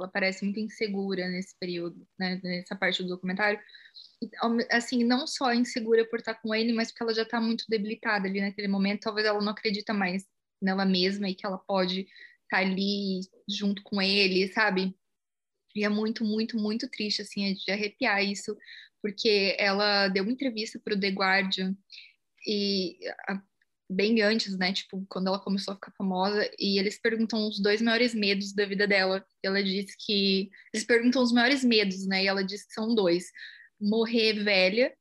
Ela parece muito insegura nesse período, né, nessa parte do documentário. Assim, não só insegura por estar com ele, mas porque ela já está muito debilitada ali naquele momento. Talvez ela não acredita mais nela mesma e que ela pode estar tá ali junto com ele, sabe? E é muito, muito, muito triste, assim, de arrepiar isso, porque ela deu uma entrevista para o The Guardian e bem antes, né, tipo, quando ela começou a ficar famosa, e eles perguntam os dois maiores medos da vida dela. Ela disse que eles perguntam os maiores medos, né? E ela disse que são dois: morrer velha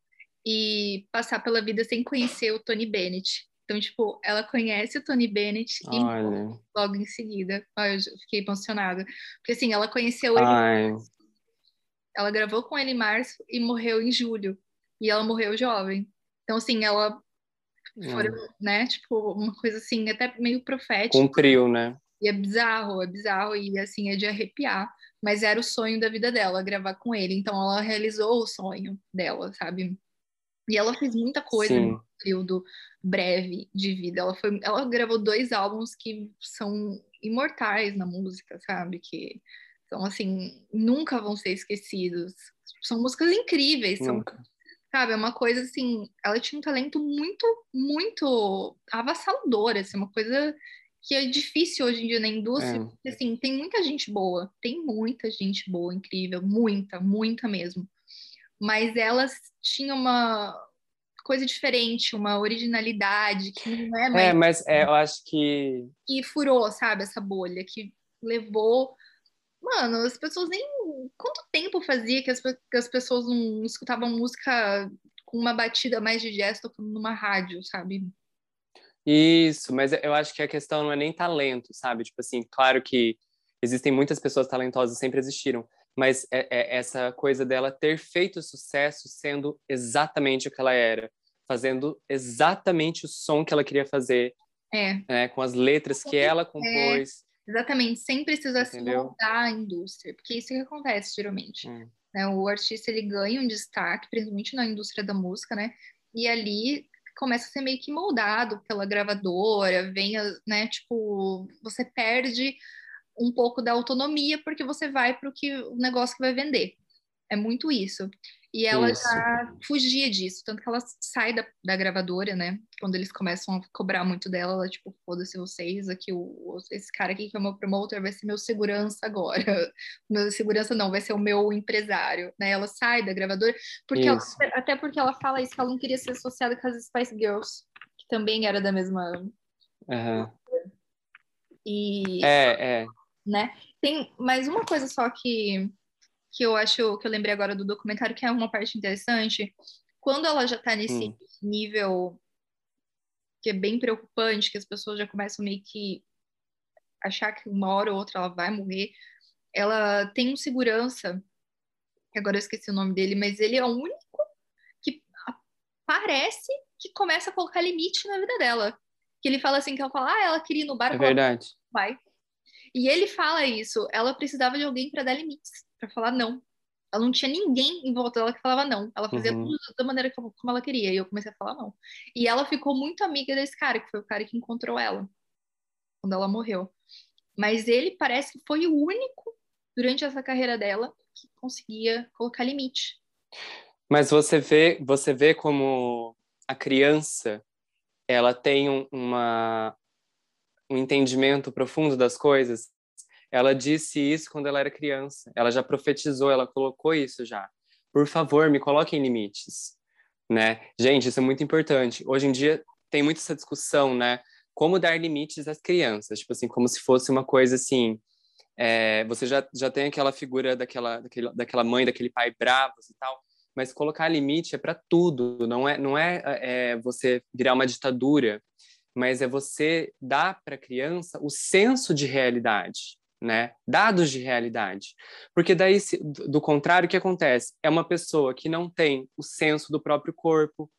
e passar pela vida sem conhecer o Tony Bennett. Então, tipo, ela conhece o Tony Bennett Olha. e logo em seguida. Ai, eu fiquei emocionada. Porque assim, ela conheceu ele. Ai. Ela gravou com ele em março e morreu em julho. E ela morreu jovem. Então, assim, ela foram, hum. né? Tipo, uma coisa assim, até meio profética. Cumpriu, né? E é bizarro, é bizarro e assim, é de arrepiar. Mas era o sonho da vida dela, gravar com ele. Então ela realizou o sonho dela, sabe? E ela fez muita coisa Sim. no período breve de vida. Ela, foi, ela gravou dois álbuns que são imortais na música, sabe? Que são, assim, nunca vão ser esquecidos. São músicas incríveis. São, sabe? É uma coisa, assim... Ela tinha um talento muito, muito avassalador. Assim, uma coisa que é difícil hoje em dia na indústria. É. Porque, assim, tem muita gente boa. Tem muita gente boa, incrível. Muita, muita mesmo mas elas tinham uma coisa diferente, uma originalidade que não é, é mais. É, mas é, eu acho que. Que furou, sabe, essa bolha, que levou. Mano, as pessoas nem. Quanto tempo fazia que as, que as pessoas não escutavam música com uma batida mais de jazz tocando numa rádio, sabe? Isso, mas eu acho que a questão não é nem talento, sabe? Tipo assim, claro que existem muitas pessoas talentosas, sempre existiram, mas é, é essa coisa dela ter feito sucesso sendo exatamente o que ela era, fazendo exatamente o som que ela queria fazer, é. né, com as letras que ela compôs. Exatamente, sem precisar se moldar a indústria, porque isso que acontece geralmente. Hum. Né, o artista ele ganha um destaque, principalmente na indústria da música, né? E ali começa a ser meio que moldado pela gravadora, vem, né? Tipo, você perde um pouco da autonomia, porque você vai para o que o negócio que vai vender. É muito isso. E ela isso. já fugia disso, tanto que ela sai da, da gravadora, né? Quando eles começam a cobrar muito dela, ela, tipo, foda-se vocês, aqui, o, esse cara aqui que é o meu promotor vai ser meu segurança agora. Meu segurança não, vai ser o meu empresário, né? Ela sai da gravadora, porque ela, até porque ela fala isso, que ela não queria ser associada com as Spice Girls, que também era da mesma. Uhum. E. É, é né? Tem mais uma coisa só que, que eu acho que eu lembrei agora do documentário, que é uma parte interessante. Quando ela já tá nesse hum. nível que é bem preocupante, que as pessoas já começam meio que achar que uma hora ou outra ela vai morrer, ela tem um segurança, agora eu esqueci o nome dele, mas ele é o único que parece que começa a colocar limite na vida dela. Que ele fala assim, que ela fala, ah, ela queria ir no bar. É verdade. Vai. E ele fala isso, ela precisava de alguém para dar limites, para falar não. Ela não tinha ninguém em volta dela que falava não. Ela fazia uhum. tudo da maneira como ela queria. E eu comecei a falar não. E ela ficou muito amiga desse cara, que foi o cara que encontrou ela quando ela morreu. Mas ele parece que foi o único durante essa carreira dela que conseguia colocar limite. Mas você vê, você vê como a criança ela tem uma um entendimento profundo das coisas, ela disse isso quando ela era criança. Ela já profetizou, ela colocou isso já. Por favor, me coloquem limites, né? Gente, isso é muito importante. Hoje em dia tem muito essa discussão, né? Como dar limites às crianças, tipo assim, como se fosse uma coisa assim. É, você já, já tem aquela figura daquela, daquela, daquela mãe, daquele pai bravos e tal, mas colocar limite é para tudo, não é, não é, é você virar uma ditadura, mas é você dar para a criança o senso de realidade, né? Dados de realidade. Porque daí, do contrário, o que acontece? É uma pessoa que não tem o senso do próprio corpo,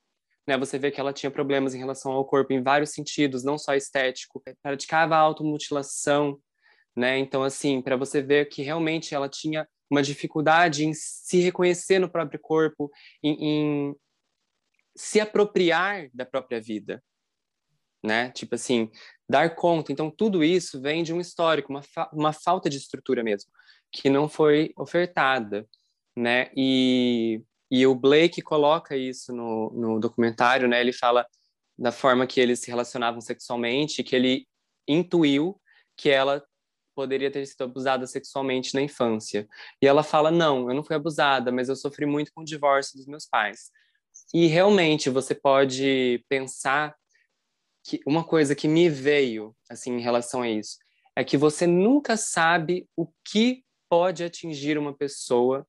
né? Você vê que ela tinha problemas em relação ao corpo em vários sentidos, não só estético, praticava automutilação, né? Então, assim, para você ver que realmente ela tinha uma dificuldade em se reconhecer no próprio corpo, em, em se apropriar da própria vida, né? Tipo assim, dar conta. Então, tudo isso vem de um histórico, uma, fa uma falta de estrutura mesmo, que não foi ofertada, né? E, e o Blake coloca isso no, no documentário, né? Ele fala da forma que eles se relacionavam sexualmente, que ele intuiu que ela poderia ter sido abusada sexualmente na infância. E ela fala: Não, eu não fui abusada, mas eu sofri muito com o divórcio dos meus pais. E realmente você pode pensar que uma coisa que me veio assim em relação a isso é que você nunca sabe o que pode atingir uma pessoa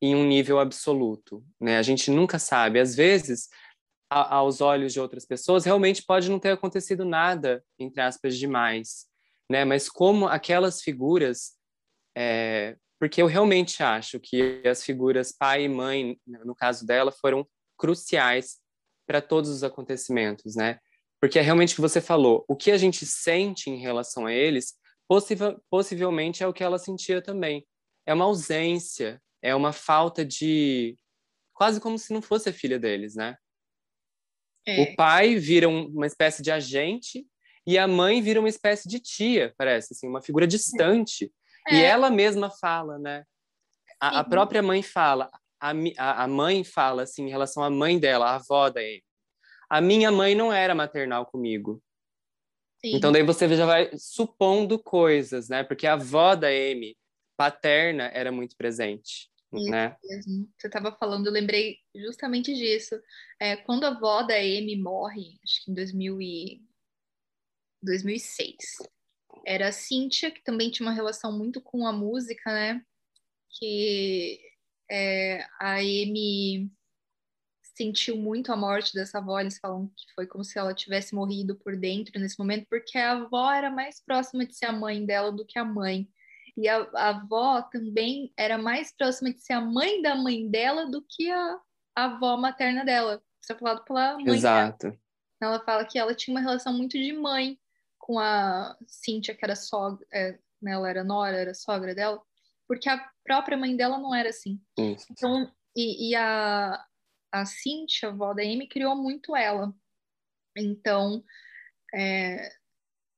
em um nível absoluto, né? A gente nunca sabe. Às vezes, a, aos olhos de outras pessoas, realmente pode não ter acontecido nada, entre aspas, demais, né? Mas como aquelas figuras, é... porque eu realmente acho que as figuras pai e mãe, no caso dela, foram cruciais para todos os acontecimentos, né? Porque é realmente o que você falou. O que a gente sente em relação a eles, possivel, possivelmente é o que ela sentia também. É uma ausência, é uma falta de. Quase como se não fosse a filha deles, né? É. O pai vira um, uma espécie de agente e a mãe vira uma espécie de tia, parece, assim, uma figura distante. É. E ela mesma fala, né? A, a própria mãe fala, a, a, mãe fala, assim, em relação à mãe dela, a avó da Amy a minha mãe não era maternal comigo. Sim. Então daí você já vai supondo coisas, né? Porque a avó da Amy, paterna, era muito presente. Isso né? mesmo. Você estava falando, eu lembrei justamente disso. É, quando a avó da Amy morre, acho que em 2000 e... 2006, era a Cynthia, que também tinha uma relação muito com a música, né? Que é, a Amy sentiu muito a morte dessa avó. Eles falam que foi como se ela tivesse morrido por dentro nesse momento, porque a avó era mais próxima de ser a mãe dela do que a mãe. E a, a avó também era mais próxima de ser a mãe da mãe dela do que a, a avó materna dela. Isso é falado pela mãe. Exato. Dela. Ela fala que ela tinha uma relação muito de mãe com a Cíntia, que era sogra, é, né, ela era nora, era sogra dela, porque a própria mãe dela não era assim. Isso. Então, e, e a, a Cintia, a avó da Amy, criou muito ela. Então, é,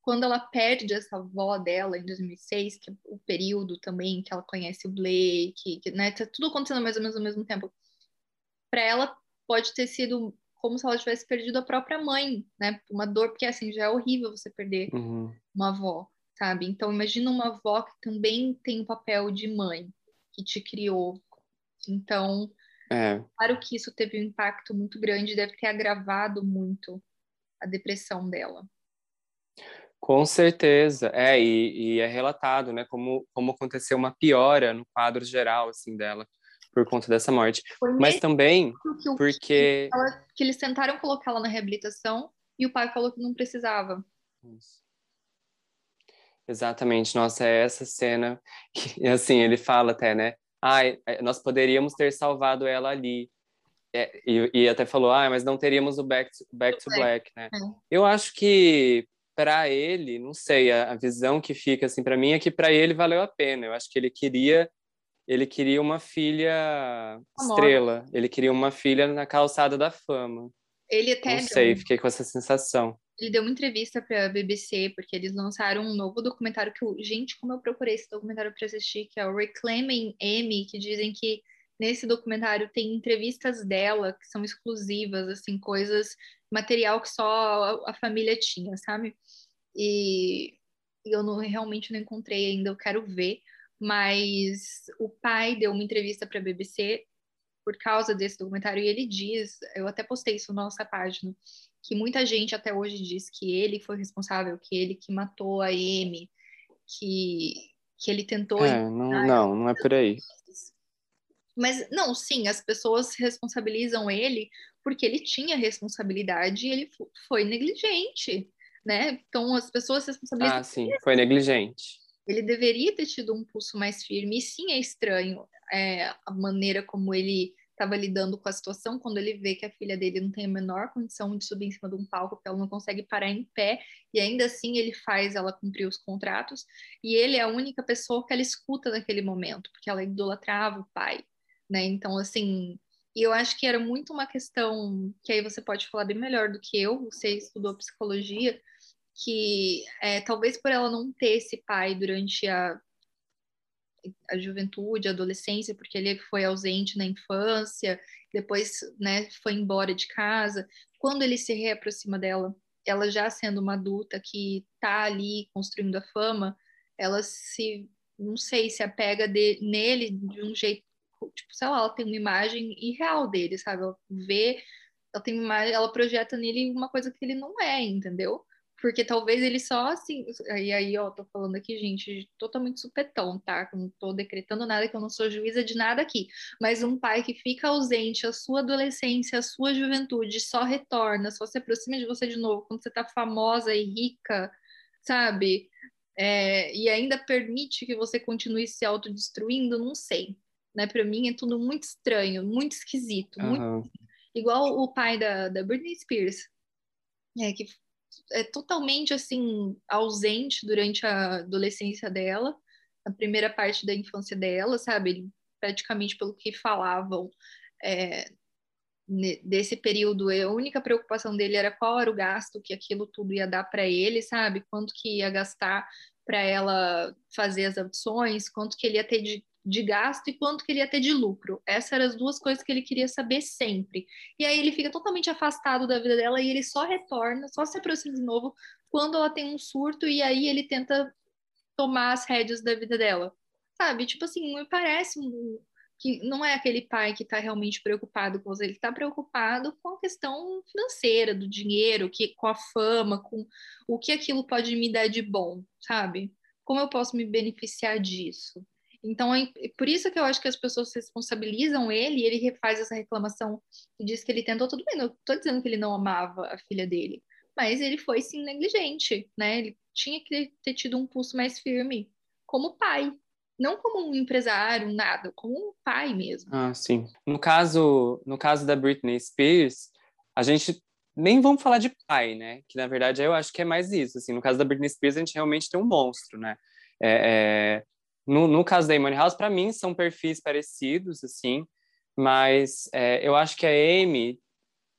quando ela perde essa avó dela em 2006, que é o período também que ela conhece o Blake, que, né, tá tudo acontecendo mais ou menos ao mesmo tempo, para ela pode ter sido como se ela tivesse perdido a própria mãe, né? Uma dor, porque assim, já é horrível você perder uhum. uma avó, sabe? Então, imagina uma avó que também tem o um papel de mãe, que te criou. Então, é. Claro que isso teve um impacto muito grande, deve ter agravado muito a depressão dela. Com certeza, é, e, e, é relatado, né, como, como aconteceu uma piora no quadro geral, assim, dela, por conta dessa morte. Foi Mas também que porque... Ela, que eles tentaram colocá-la na reabilitação e o pai falou que não precisava. Isso. Exatamente, nossa, é essa cena, e assim, ele fala até, né, ah, nós poderíamos ter salvado ela ali. É, e, e, até falou, ah, mas não teríamos o Back to, back to Black, né? É. Eu acho que para ele, não sei, a, a, visão que fica assim para mim é que para ele valeu a pena. Eu acho que ele queria ele queria uma filha estrela, ele queria uma filha na calçada da fama. Ele até não sei, fiquei com essa sensação ele deu uma entrevista para a BBC, porque eles lançaram um novo documentário que eu, gente, como eu procurei esse documentário para assistir, que é o Reclaiming Amy, que dizem que nesse documentário tem entrevistas dela que são exclusivas, assim, coisas, material que só a, a família tinha, sabe? e eu não, realmente não encontrei ainda, eu quero ver, mas o pai deu uma entrevista para a BBC por causa desse documentário e ele diz, eu até postei isso na nossa página, que muita gente até hoje diz que ele foi responsável, que ele que matou a Amy, que, que ele tentou... É, não, não, não é por aí. Mas, não, sim, as pessoas responsabilizam ele porque ele tinha responsabilidade e ele foi negligente, né? Então, as pessoas responsabilizam... Ah, sim, foi negligente. Ele deveria ter tido um pulso mais firme, e sim é estranho é, a maneira como ele estava lidando com a situação quando ele vê que a filha dele não tem a menor condição de subir em cima de um palco, porque ela não consegue parar em pé, e ainda assim ele faz ela cumprir os contratos, e ele é a única pessoa que ela escuta naquele momento, porque ela idolatrava o pai, né? Então, assim, eu acho que era muito uma questão que aí você pode falar bem melhor do que eu, você estudou psicologia, que é, talvez por ela não ter esse pai durante a a juventude, a adolescência, porque ele foi ausente na infância, depois, né, foi embora de casa. Quando ele se reaproxima dela, ela já sendo uma adulta que tá ali construindo a fama, ela se, não sei, se apega de, nele de um jeito, tipo, sei lá, ela tem uma imagem irreal dele, sabe? Ela vê, ela tem uma imagem, ela projeta nele uma coisa que ele não é, entendeu? Porque talvez ele só assim. E aí, ó, tô falando aqui, gente, totalmente supetão, tá? Não tô decretando nada, que eu não sou juíza de nada aqui. Mas um pai que fica ausente a sua adolescência, a sua juventude, só retorna, só se aproxima de você de novo quando você tá famosa e rica, sabe? É, e ainda permite que você continue se autodestruindo, não sei. Né? Para mim é tudo muito estranho, muito esquisito. Uhum. Muito... Igual o pai da, da Britney Spears, é, que é totalmente assim ausente durante a adolescência dela, a primeira parte da infância dela, sabe? Ele, praticamente pelo que falavam é, desse período, a única preocupação dele era qual era o gasto que aquilo tudo ia dar para ele, sabe? Quanto que ia gastar para ela fazer as audições, quanto que ele ia ter de de gasto e quanto que ele ia ter de lucro. Essas eram as duas coisas que ele queria saber sempre. E aí ele fica totalmente afastado da vida dela e ele só retorna, só se aproxima de novo quando ela tem um surto e aí ele tenta tomar as rédeas da vida dela. Sabe? Tipo assim, me parece que não é aquele pai que está realmente preocupado com você, ele está preocupado com a questão financeira, do dinheiro, que, com a fama, com o que aquilo pode me dar de bom, sabe? Como eu posso me beneficiar disso? Então, é por isso que eu acho que as pessoas responsabilizam ele e ele refaz essa reclamação e diz que ele tentou tudo bem. Não estou dizendo que ele não amava a filha dele, mas ele foi sim negligente, né? Ele tinha que ter tido um pulso mais firme como pai, não como um empresário, nada, como um pai mesmo. Ah, sim. No caso, no caso da Britney Spears, a gente nem vamos falar de pai, né? Que na verdade eu acho que é mais isso. Assim, no caso da Britney Spears, a gente realmente tem um monstro, né? É, é, no, no caso da Amy House, para mim são perfis parecidos, assim, mas é, eu acho que a Amy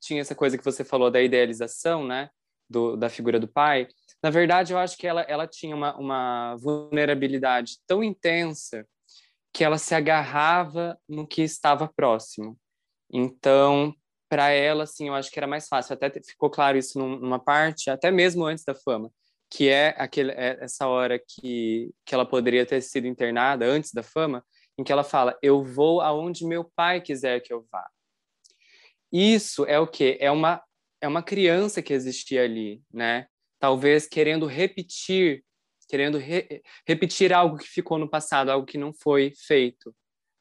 tinha essa coisa que você falou da idealização, né, do, da figura do pai. Na verdade, eu acho que ela, ela tinha uma, uma vulnerabilidade tão intensa que ela se agarrava no que estava próximo. Então, para ela, assim, eu acho que era mais fácil. Até ficou claro isso numa parte, até mesmo antes da fama que é, aquele, é essa hora que, que ela poderia ter sido internada antes da fama, em que ela fala: Eu vou aonde meu pai quiser que eu vá. Isso é o que? É uma, é uma criança que existia ali, né? Talvez querendo repetir, querendo re, repetir algo que ficou no passado, algo que não foi feito,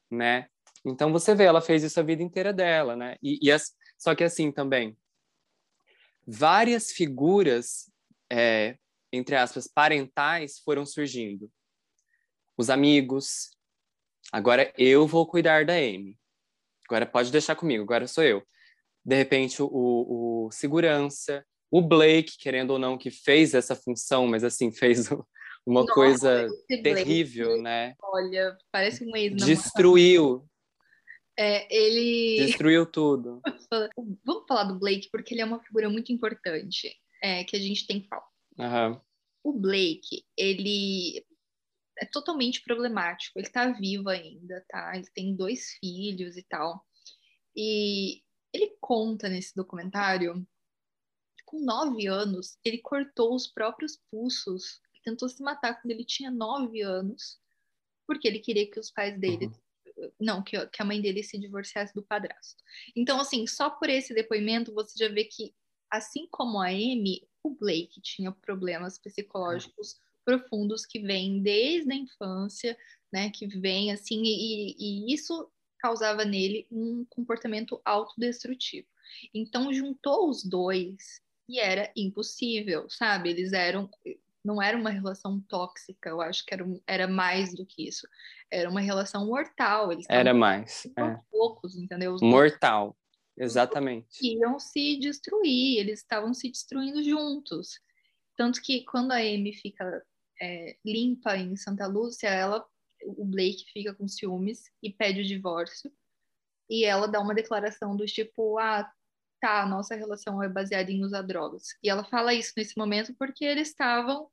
né? Então você vê, ela fez isso a vida inteira dela, né? E, e as, só que assim também, várias figuras é, entre aspas, parentais foram surgindo. Os amigos. Agora eu vou cuidar da Amy. Agora pode deixar comigo, agora sou eu. De repente, o, o segurança, o Blake, querendo ou não, que fez essa função, mas assim, fez uma Nossa, coisa terrível, Blake, né? Olha, parece um ex Destruiu. É, ele. Destruiu tudo. Vamos falar do Blake, porque ele é uma figura muito importante é, que a gente tem que falar. Uhum. O Blake, ele é totalmente problemático. Ele tá vivo ainda, tá? Ele tem dois filhos e tal. E ele conta nesse documentário com nove anos, ele cortou os próprios pulsos, tentou se matar quando ele tinha nove anos, porque ele queria que os pais dele, uhum. não, que, que a mãe dele se divorciasse do padrasto. Então, assim, só por esse depoimento você já vê que, assim como a Amy, o Blake tinha problemas psicológicos profundos que vêm desde a infância, né, que vem assim, e, e isso causava nele um comportamento autodestrutivo. Então juntou os dois e era impossível, sabe? Eles eram não era uma relação tóxica, eu acho que era, era mais do que isso. Era uma relação mortal. Eles era mais. É. poucos, entendeu? Os mortal, exatamente. Iam se destruir, eles estavam se destruindo juntos. Tanto que quando a Amy fica é, limpa em Santa Lúcia, ela, o Blake fica com ciúmes e pede o divórcio. E ela dá uma declaração do tipo, ah, tá, nossa relação é baseada em usar drogas. E ela fala isso nesse momento porque eles estavam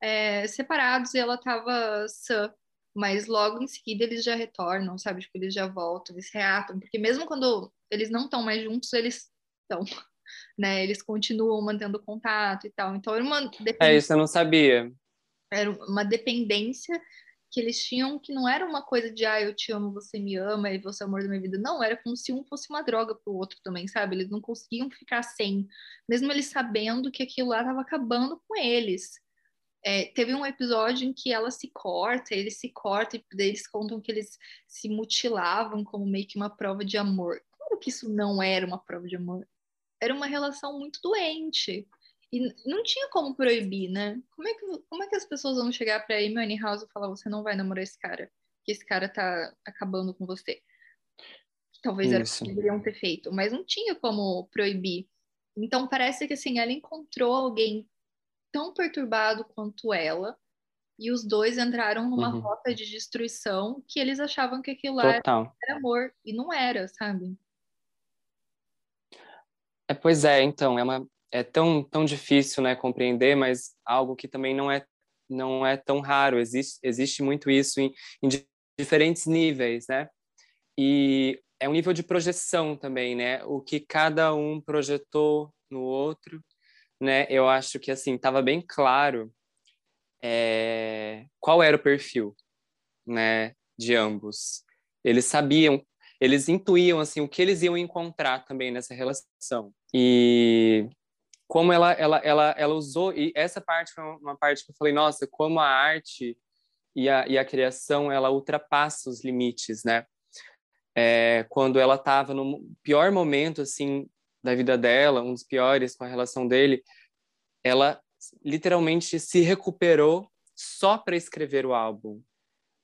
é, separados e ela estava sã. Mas logo em seguida eles já retornam, sabe? Tipo, eles já voltam, eles reatam. Porque mesmo quando eles não estão mais juntos, eles estão, né? Eles continuam mantendo contato e tal. Então era uma... É, isso eu não sabia. Era uma dependência que eles tinham que não era uma coisa de ah, eu te amo, você me ama e você é o amor da minha vida. Não, era como se um fosse uma droga pro outro também, sabe? Eles não conseguiam ficar sem, mesmo eles sabendo que aquilo lá estava acabando com eles. É, teve um episódio em que ela se corta, ele se corta e eles contam que eles se mutilavam como meio que uma prova de amor. Claro que isso não era uma prova de amor. Era uma relação muito doente. E não tinha como proibir, né? Como é que, como é que as pessoas vão chegar pra Amy House e falar você não vai namorar esse cara? Que esse cara tá acabando com você. Talvez era o que deveriam ter feito, mas não tinha como proibir. Então parece que assim, ela encontrou alguém tão perturbado quanto ela, e os dois entraram numa uhum. rota de destruição que eles achavam que aquilo lá era amor, e não era, sabe? É, pois é, então, é uma, é tão, tão difícil né, compreender, mas algo que também não é, não é tão raro. Existe, existe muito isso em, em diferentes níveis, né? E é um nível de projeção também, né? O que cada um projetou no outro, né? Eu acho que, assim, estava bem claro é, qual era o perfil, né? De ambos. Eles sabiam, eles intuíam, assim, o que eles iam encontrar também nessa relação. E como ela, ela, ela, ela usou, e essa parte foi uma parte que eu falei, nossa, como a arte e a, e a criação, ela ultrapassa os limites, né? É, quando ela estava no pior momento, assim, da vida dela, um dos piores com a relação dele, ela literalmente se recuperou só para escrever o álbum,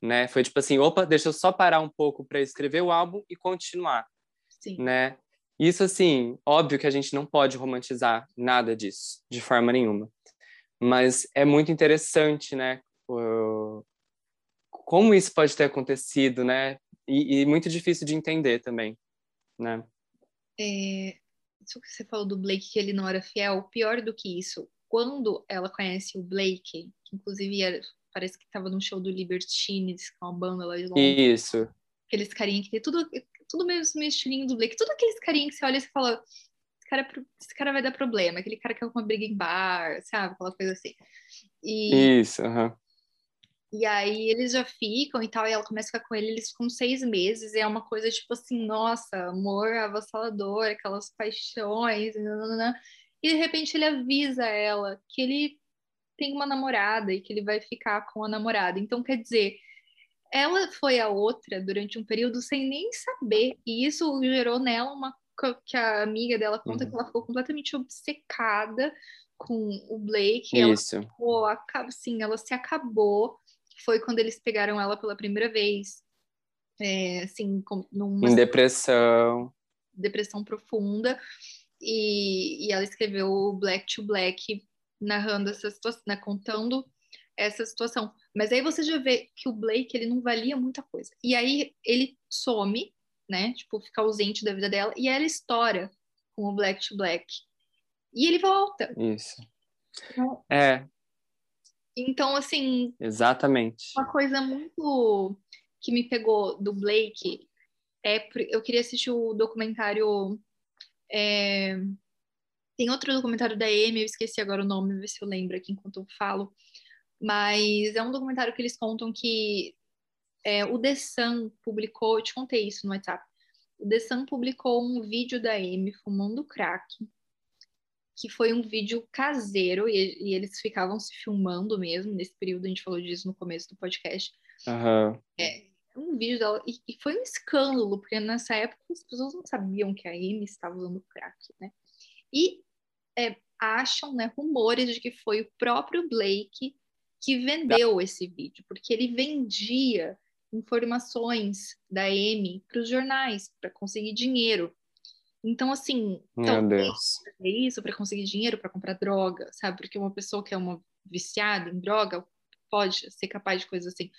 né? Foi tipo assim, opa, deixa eu só parar um pouco para escrever o álbum e continuar, Sim. né? Isso, assim, óbvio que a gente não pode romantizar nada disso, de forma nenhuma. Mas é muito interessante, né? Como isso pode ter acontecido, né? E, e muito difícil de entender também, né? É, isso que você falou do Blake, que ele não era fiel, pior do que isso, quando ela conhece o Blake, que inclusive era, parece que estava no show do Libertines, com a banda lá de Londres. Isso. Aqueles carinhos que tem tudo, tudo mesmo estilinho do Blake, tudo aqueles carinhos que você olha e você fala, esse cara, é esse cara vai dar problema, aquele cara que é uma briga em bar, sabe? Aquela coisa assim. E, Isso, aham. E aí eles já ficam e tal, e ela começa a ficar com ele, eles ficam seis meses, e é uma coisa tipo assim, nossa, amor avassalador, aquelas paixões, nananana. e de repente ele avisa ela que ele tem uma namorada e que ele vai ficar com a namorada. Então, quer dizer, ela foi a outra durante um período sem nem saber, e isso gerou nela uma que a amiga dela conta uhum. que ela ficou completamente obcecada com o Blake. Isso. Ela ficou, assim, ela se acabou. Foi quando eles pegaram ela pela primeira vez. É, assim, numa em depressão. Depressão profunda. E, e ela escreveu Black to Black, narrando essa situação, né, contando essa situação. Mas aí você já vê que o Blake, ele não valia muita coisa. E aí ele some, né? Tipo, fica ausente da vida dela. E ela estoura com o Black to Black. E ele volta. Isso. Então, é. Então, assim. Exatamente. Uma coisa muito que me pegou do Blake é. Eu queria assistir o documentário. É, Tem outro documentário da Amy, eu esqueci agora o nome, ver se eu lembro aqui enquanto eu falo. Mas é um documentário que eles contam que é, o The Sun publicou, eu te contei isso no WhatsApp. O The Sun publicou um vídeo da Amy fumando crack, que foi um vídeo caseiro, e, e, eles ficavam se filmando mesmo, nesse período, a gente falou disso no começo do podcast. Uhum. É, um vídeo dela, e, e, foi um escândalo, porque nessa época as pessoas não sabiam que a Amy estava usando crack, né? E é, acham, né, rumores de que foi o próprio Blake que vendeu esse vídeo, porque ele vendia informações da Amy para os jornais para conseguir dinheiro. Então, assim, Meu Deus. fazer isso para conseguir dinheiro para comprar droga, sabe? Porque uma pessoa que é uma viciada em droga pode ser capaz de coisas assim.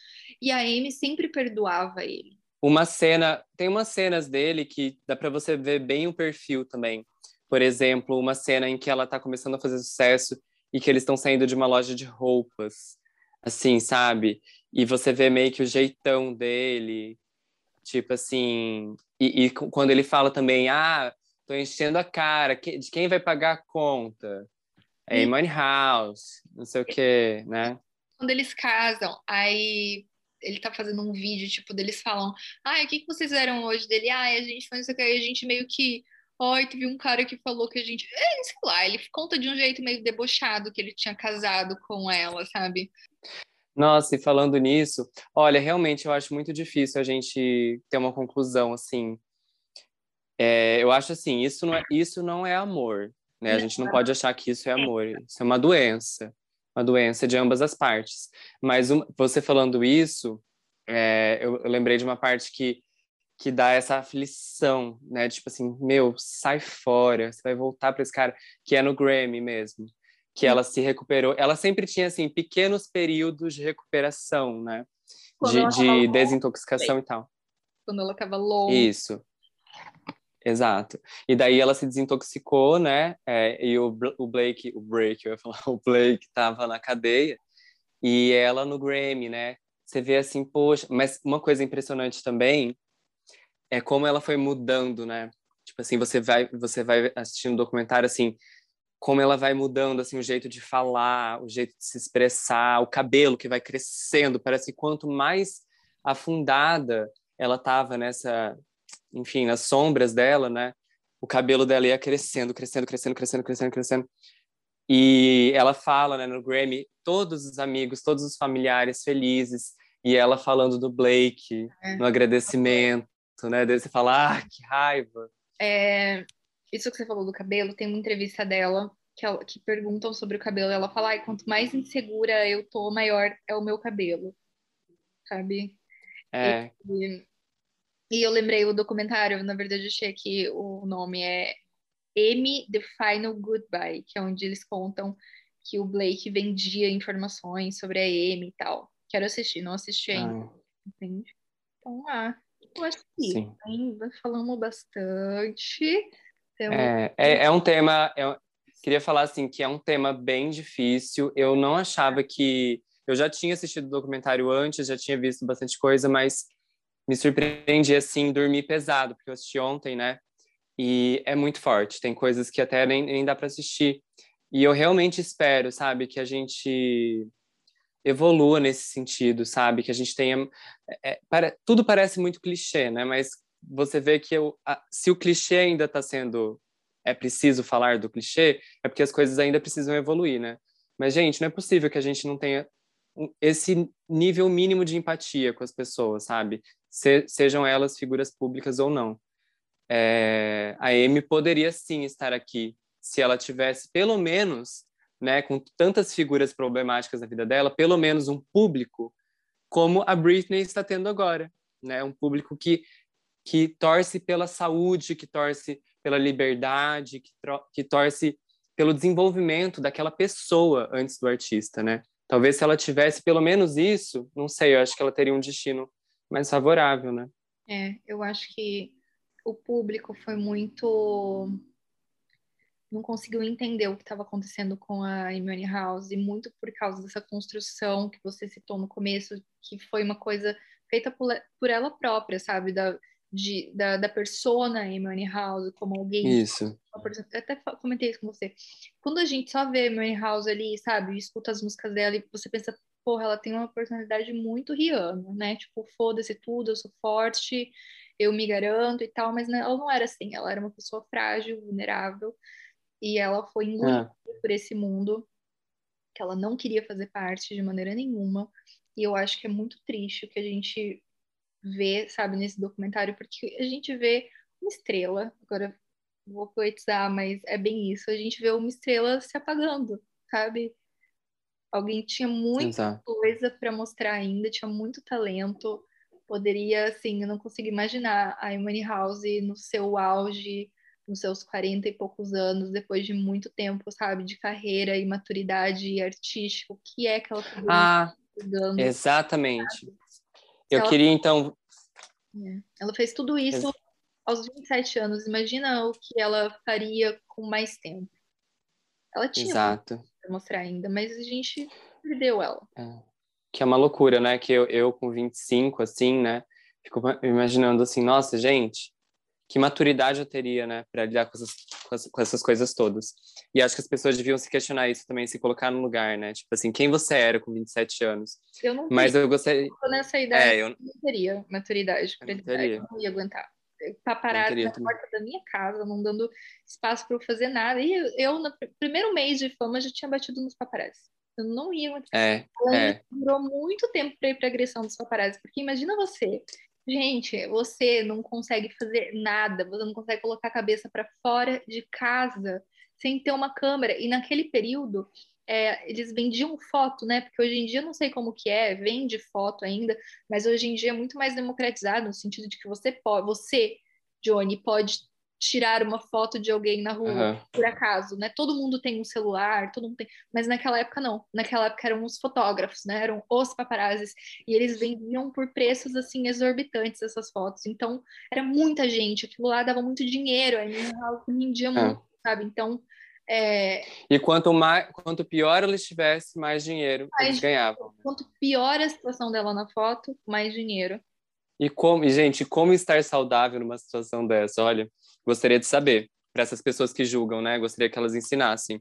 E a Amy sempre perdoava ele. Uma cena, tem umas cenas dele que dá para você ver bem o perfil também. Por exemplo, uma cena em que ela tá começando a fazer sucesso e que eles estão saindo de uma loja de roupas, assim, sabe? E você vê meio que o jeitão dele, tipo assim. E, e quando ele fala também, ah, tô enchendo a cara, de quem vai pagar a conta? É Money House, não sei o quê, né? Quando eles casam, aí ele tá fazendo um vídeo, tipo, deles falam, ah, o que, que vocês fizeram hoje dele? Ah, a gente foi isso aqui, a gente meio que. Ai, teve um cara que falou que a gente. É, sei lá, ele conta de um jeito meio debochado que ele tinha casado com ela, sabe? Nossa, e falando nisso, olha, realmente eu acho muito difícil a gente ter uma conclusão assim. É, eu acho assim, isso não é, isso não é amor, né? A gente não pode achar que isso é amor, isso é uma doença, uma doença de ambas as partes. Mas um, você falando isso, é, eu, eu, lembrei de uma parte que que dá essa aflição, né? Tipo assim, meu, sai fora, você vai voltar para esse cara, que é no Grammy mesmo que ela se recuperou. Ela sempre tinha assim pequenos períodos de recuperação, né? de, de desintoxicação e tal. Quando ela estava louca. Isso. Exato. E daí ela se desintoxicou, né? É, e o, o Blake, o Blake, eu ia falar, o Blake estava na cadeia e ela no Grammy, né? Você vê assim, poxa, mas uma coisa impressionante também é como ela foi mudando, né? Tipo assim, você vai, você vai assistindo um documentário assim, como ela vai mudando assim o jeito de falar, o jeito de se expressar, o cabelo que vai crescendo, parece que quanto mais afundada ela estava nessa, enfim, nas sombras dela, né? O cabelo dela ia crescendo, crescendo, crescendo, crescendo, crescendo, crescendo. E ela fala, né, no Grammy, todos os amigos, todos os familiares felizes, e ela falando do Blake, é. no agradecimento, né? Daí você fala, ah, que raiva. É, isso que você falou do cabelo, tem uma entrevista dela que, ela, que perguntam sobre o cabelo. E ela fala: Ai, quanto mais insegura eu tô, maior é o meu cabelo. Sabe? É. E, e eu lembrei o documentário, na verdade, achei que o nome é M The Final Goodbye, que é onde eles contam que o Blake vendia informações sobre a Amy e tal. Quero assistir, não assisti ainda. Ah. Entende? Então, ah, eu acho que Sim. ainda falamos bastante. Então... É, é, é, um tema. É, queria falar assim que é um tema bem difícil. Eu não achava que eu já tinha assistido o documentário antes, já tinha visto bastante coisa, mas me surpreendi assim dormir pesado porque eu assisti ontem, né? E é muito forte. Tem coisas que até nem, nem dá para assistir. E eu realmente espero, sabe, que a gente evolua nesse sentido, sabe? Que a gente tenha. É, é para, tudo parece muito clichê, né? Mas você vê que eu, a, se o clichê ainda está sendo é preciso falar do clichê, é porque as coisas ainda precisam evoluir, né? Mas gente, não é possível que a gente não tenha esse nível mínimo de empatia com as pessoas, sabe? Se, sejam elas figuras públicas ou não. É, a Amy poderia sim estar aqui se ela tivesse pelo menos, né, com tantas figuras problemáticas na vida dela, pelo menos um público como a Britney está tendo agora, né? Um público que que torce pela saúde, que torce pela liberdade, que, que torce pelo desenvolvimento daquela pessoa antes do artista, né? Talvez se ela tivesse pelo menos isso, não sei, eu acho que ela teria um destino mais favorável, né? É, eu acho que o público foi muito não conseguiu entender o que estava acontecendo com a Amy House e muito por causa dessa construção que você citou no começo, que foi uma coisa feita por, por ela própria, sabe, da de, da, da persona Amy House como alguém. Isso. Eu até comentei isso com você. Quando a gente só vê Amy House ali, sabe, e escuta as músicas dela e você pensa, porra, ela tem uma personalidade muito Rihanna, né? Tipo, foda-se tudo, eu sou forte, eu me garanto e tal, mas ela não era assim, ela era uma pessoa frágil, vulnerável, e ela foi engolida é. por esse mundo que ela não queria fazer parte de maneira nenhuma. E eu acho que é muito triste o que a gente vê, sabe, nesse documentário, porque a gente vê uma estrela, agora vou poetizar, mas é bem isso, a gente vê uma estrela se apagando, sabe? Alguém tinha muita Exato. coisa para mostrar ainda, tinha muito talento, poderia, assim, eu não consigo imaginar a Imani House no seu auge, nos seus 40 e poucos anos, depois de muito tempo, sabe, de carreira e maturidade artística, o que é que ela Ah, exatamente. Sabe? Eu ela... queria, então... É. Ela fez tudo isso aos 27 anos. Imagina o que ela faria com mais tempo. Ela tinha Exato. para mostrar ainda, mas a gente perdeu ela. É. Que é uma loucura, né? Que eu, eu com 25, assim, né? Fico imaginando assim, nossa, gente, que maturidade eu teria, né, para lidar com essas, com essas coisas todas. E acho que as pessoas deviam se questionar isso também, se colocar no lugar, né? Tipo assim, quem você era com 27 anos? Eu não Mas eu gostaria. Nessa idade, é, eu não teria maturidade para lidar, eu não ia aguentar. Paparazzi na porta da minha casa, não dando espaço para eu fazer nada. E eu, no primeiro mês de fama, já tinha batido nos paparazzi. Eu não ia aguentar. É, é. Durou muito tempo para ir para agressão dos paparazzi, porque imagina você Gente, você não consegue fazer nada, você não consegue colocar a cabeça para fora de casa sem ter uma câmera. E naquele período, é, eles vendiam foto, né? Porque hoje em dia não sei como que é, vende foto ainda, mas hoje em dia é muito mais democratizado no sentido de que você pode, você, Johnny, pode tirar uma foto de alguém na rua, uhum. por acaso, né? Todo mundo tem um celular, todo mundo tem, mas naquela época não. Naquela época eram os fotógrafos, né? Eram os paparazzis e eles vendiam por preços assim exorbitantes essas fotos. Então, era muita gente, aquilo lá dava muito dinheiro, aí vendia muito, é. sabe? Então, é... E quanto mais, quanto pior ela estivesse, mais dinheiro mais eles ganhavam. Quanto pior a situação dela na foto, mais dinheiro. E como, e, gente, como estar saudável numa situação dessa? Olha, gostaria de saber para essas pessoas que julgam, né? Gostaria que elas ensinassem,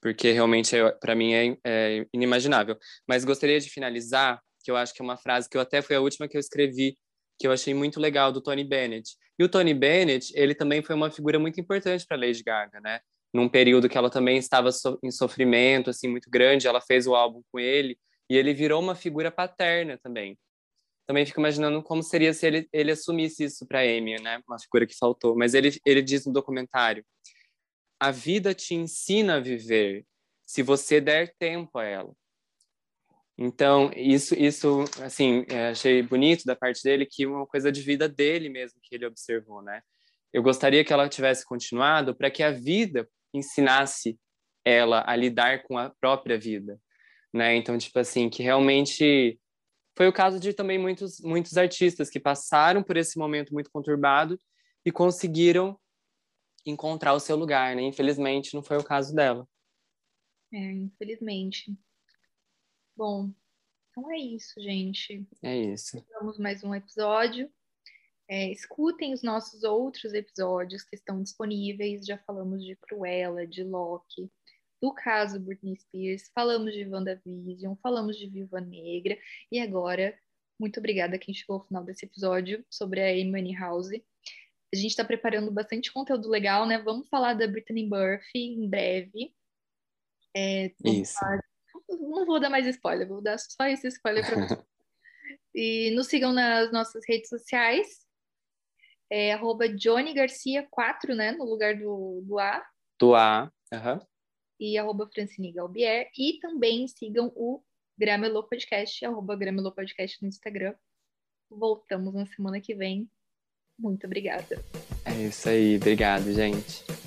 porque realmente é, para mim é, é, inimaginável. Mas gostaria de finalizar, que eu acho que é uma frase que eu até foi a última que eu escrevi, que eu achei muito legal do Tony Bennett. E o Tony Bennett, ele também foi uma figura muito importante para Lady Gaga, né? Num período que ela também estava so em sofrimento assim muito grande, ela fez o álbum com ele e ele virou uma figura paterna também também fico imaginando como seria se ele, ele assumisse isso para Amy, né? Uma figura que faltou. Mas ele, ele diz no documentário: a vida te ensina a viver se você der tempo a ela. Então, isso, isso assim, é, achei bonito da parte dele, que uma coisa de vida dele mesmo que ele observou, né? Eu gostaria que ela tivesse continuado para que a vida ensinasse ela a lidar com a própria vida, né? Então, tipo assim, que realmente foi o caso de também muitos, muitos artistas que passaram por esse momento muito conturbado e conseguiram encontrar o seu lugar, né? Infelizmente, não foi o caso dela. É, infelizmente. Bom, então é isso, gente. É isso. Temos mais um episódio. É, escutem os nossos outros episódios que estão disponíveis. Já falamos de Cruella, de Loki, do caso Britney Spears, falamos de WandaVision, falamos de Viva Negra e agora, muito obrigada a quem chegou ao final desse episódio sobre a Amy House. A gente está preparando bastante conteúdo legal, né? Vamos falar da Britney Murphy em breve. É, Isso. Falar... Não vou dar mais spoiler, vou dar só esse spoiler para vocês. e nos sigam nas nossas redes sociais. É arroba Johnny Garcia 4, né? No lugar do, do A. Do A, aham. Uhum e arroba Francine Galbier. E também sigam o Gramelô Podcast, arroba Gramelô Podcast no Instagram. Voltamos na semana que vem. Muito obrigada. É isso aí. Obrigado, gente.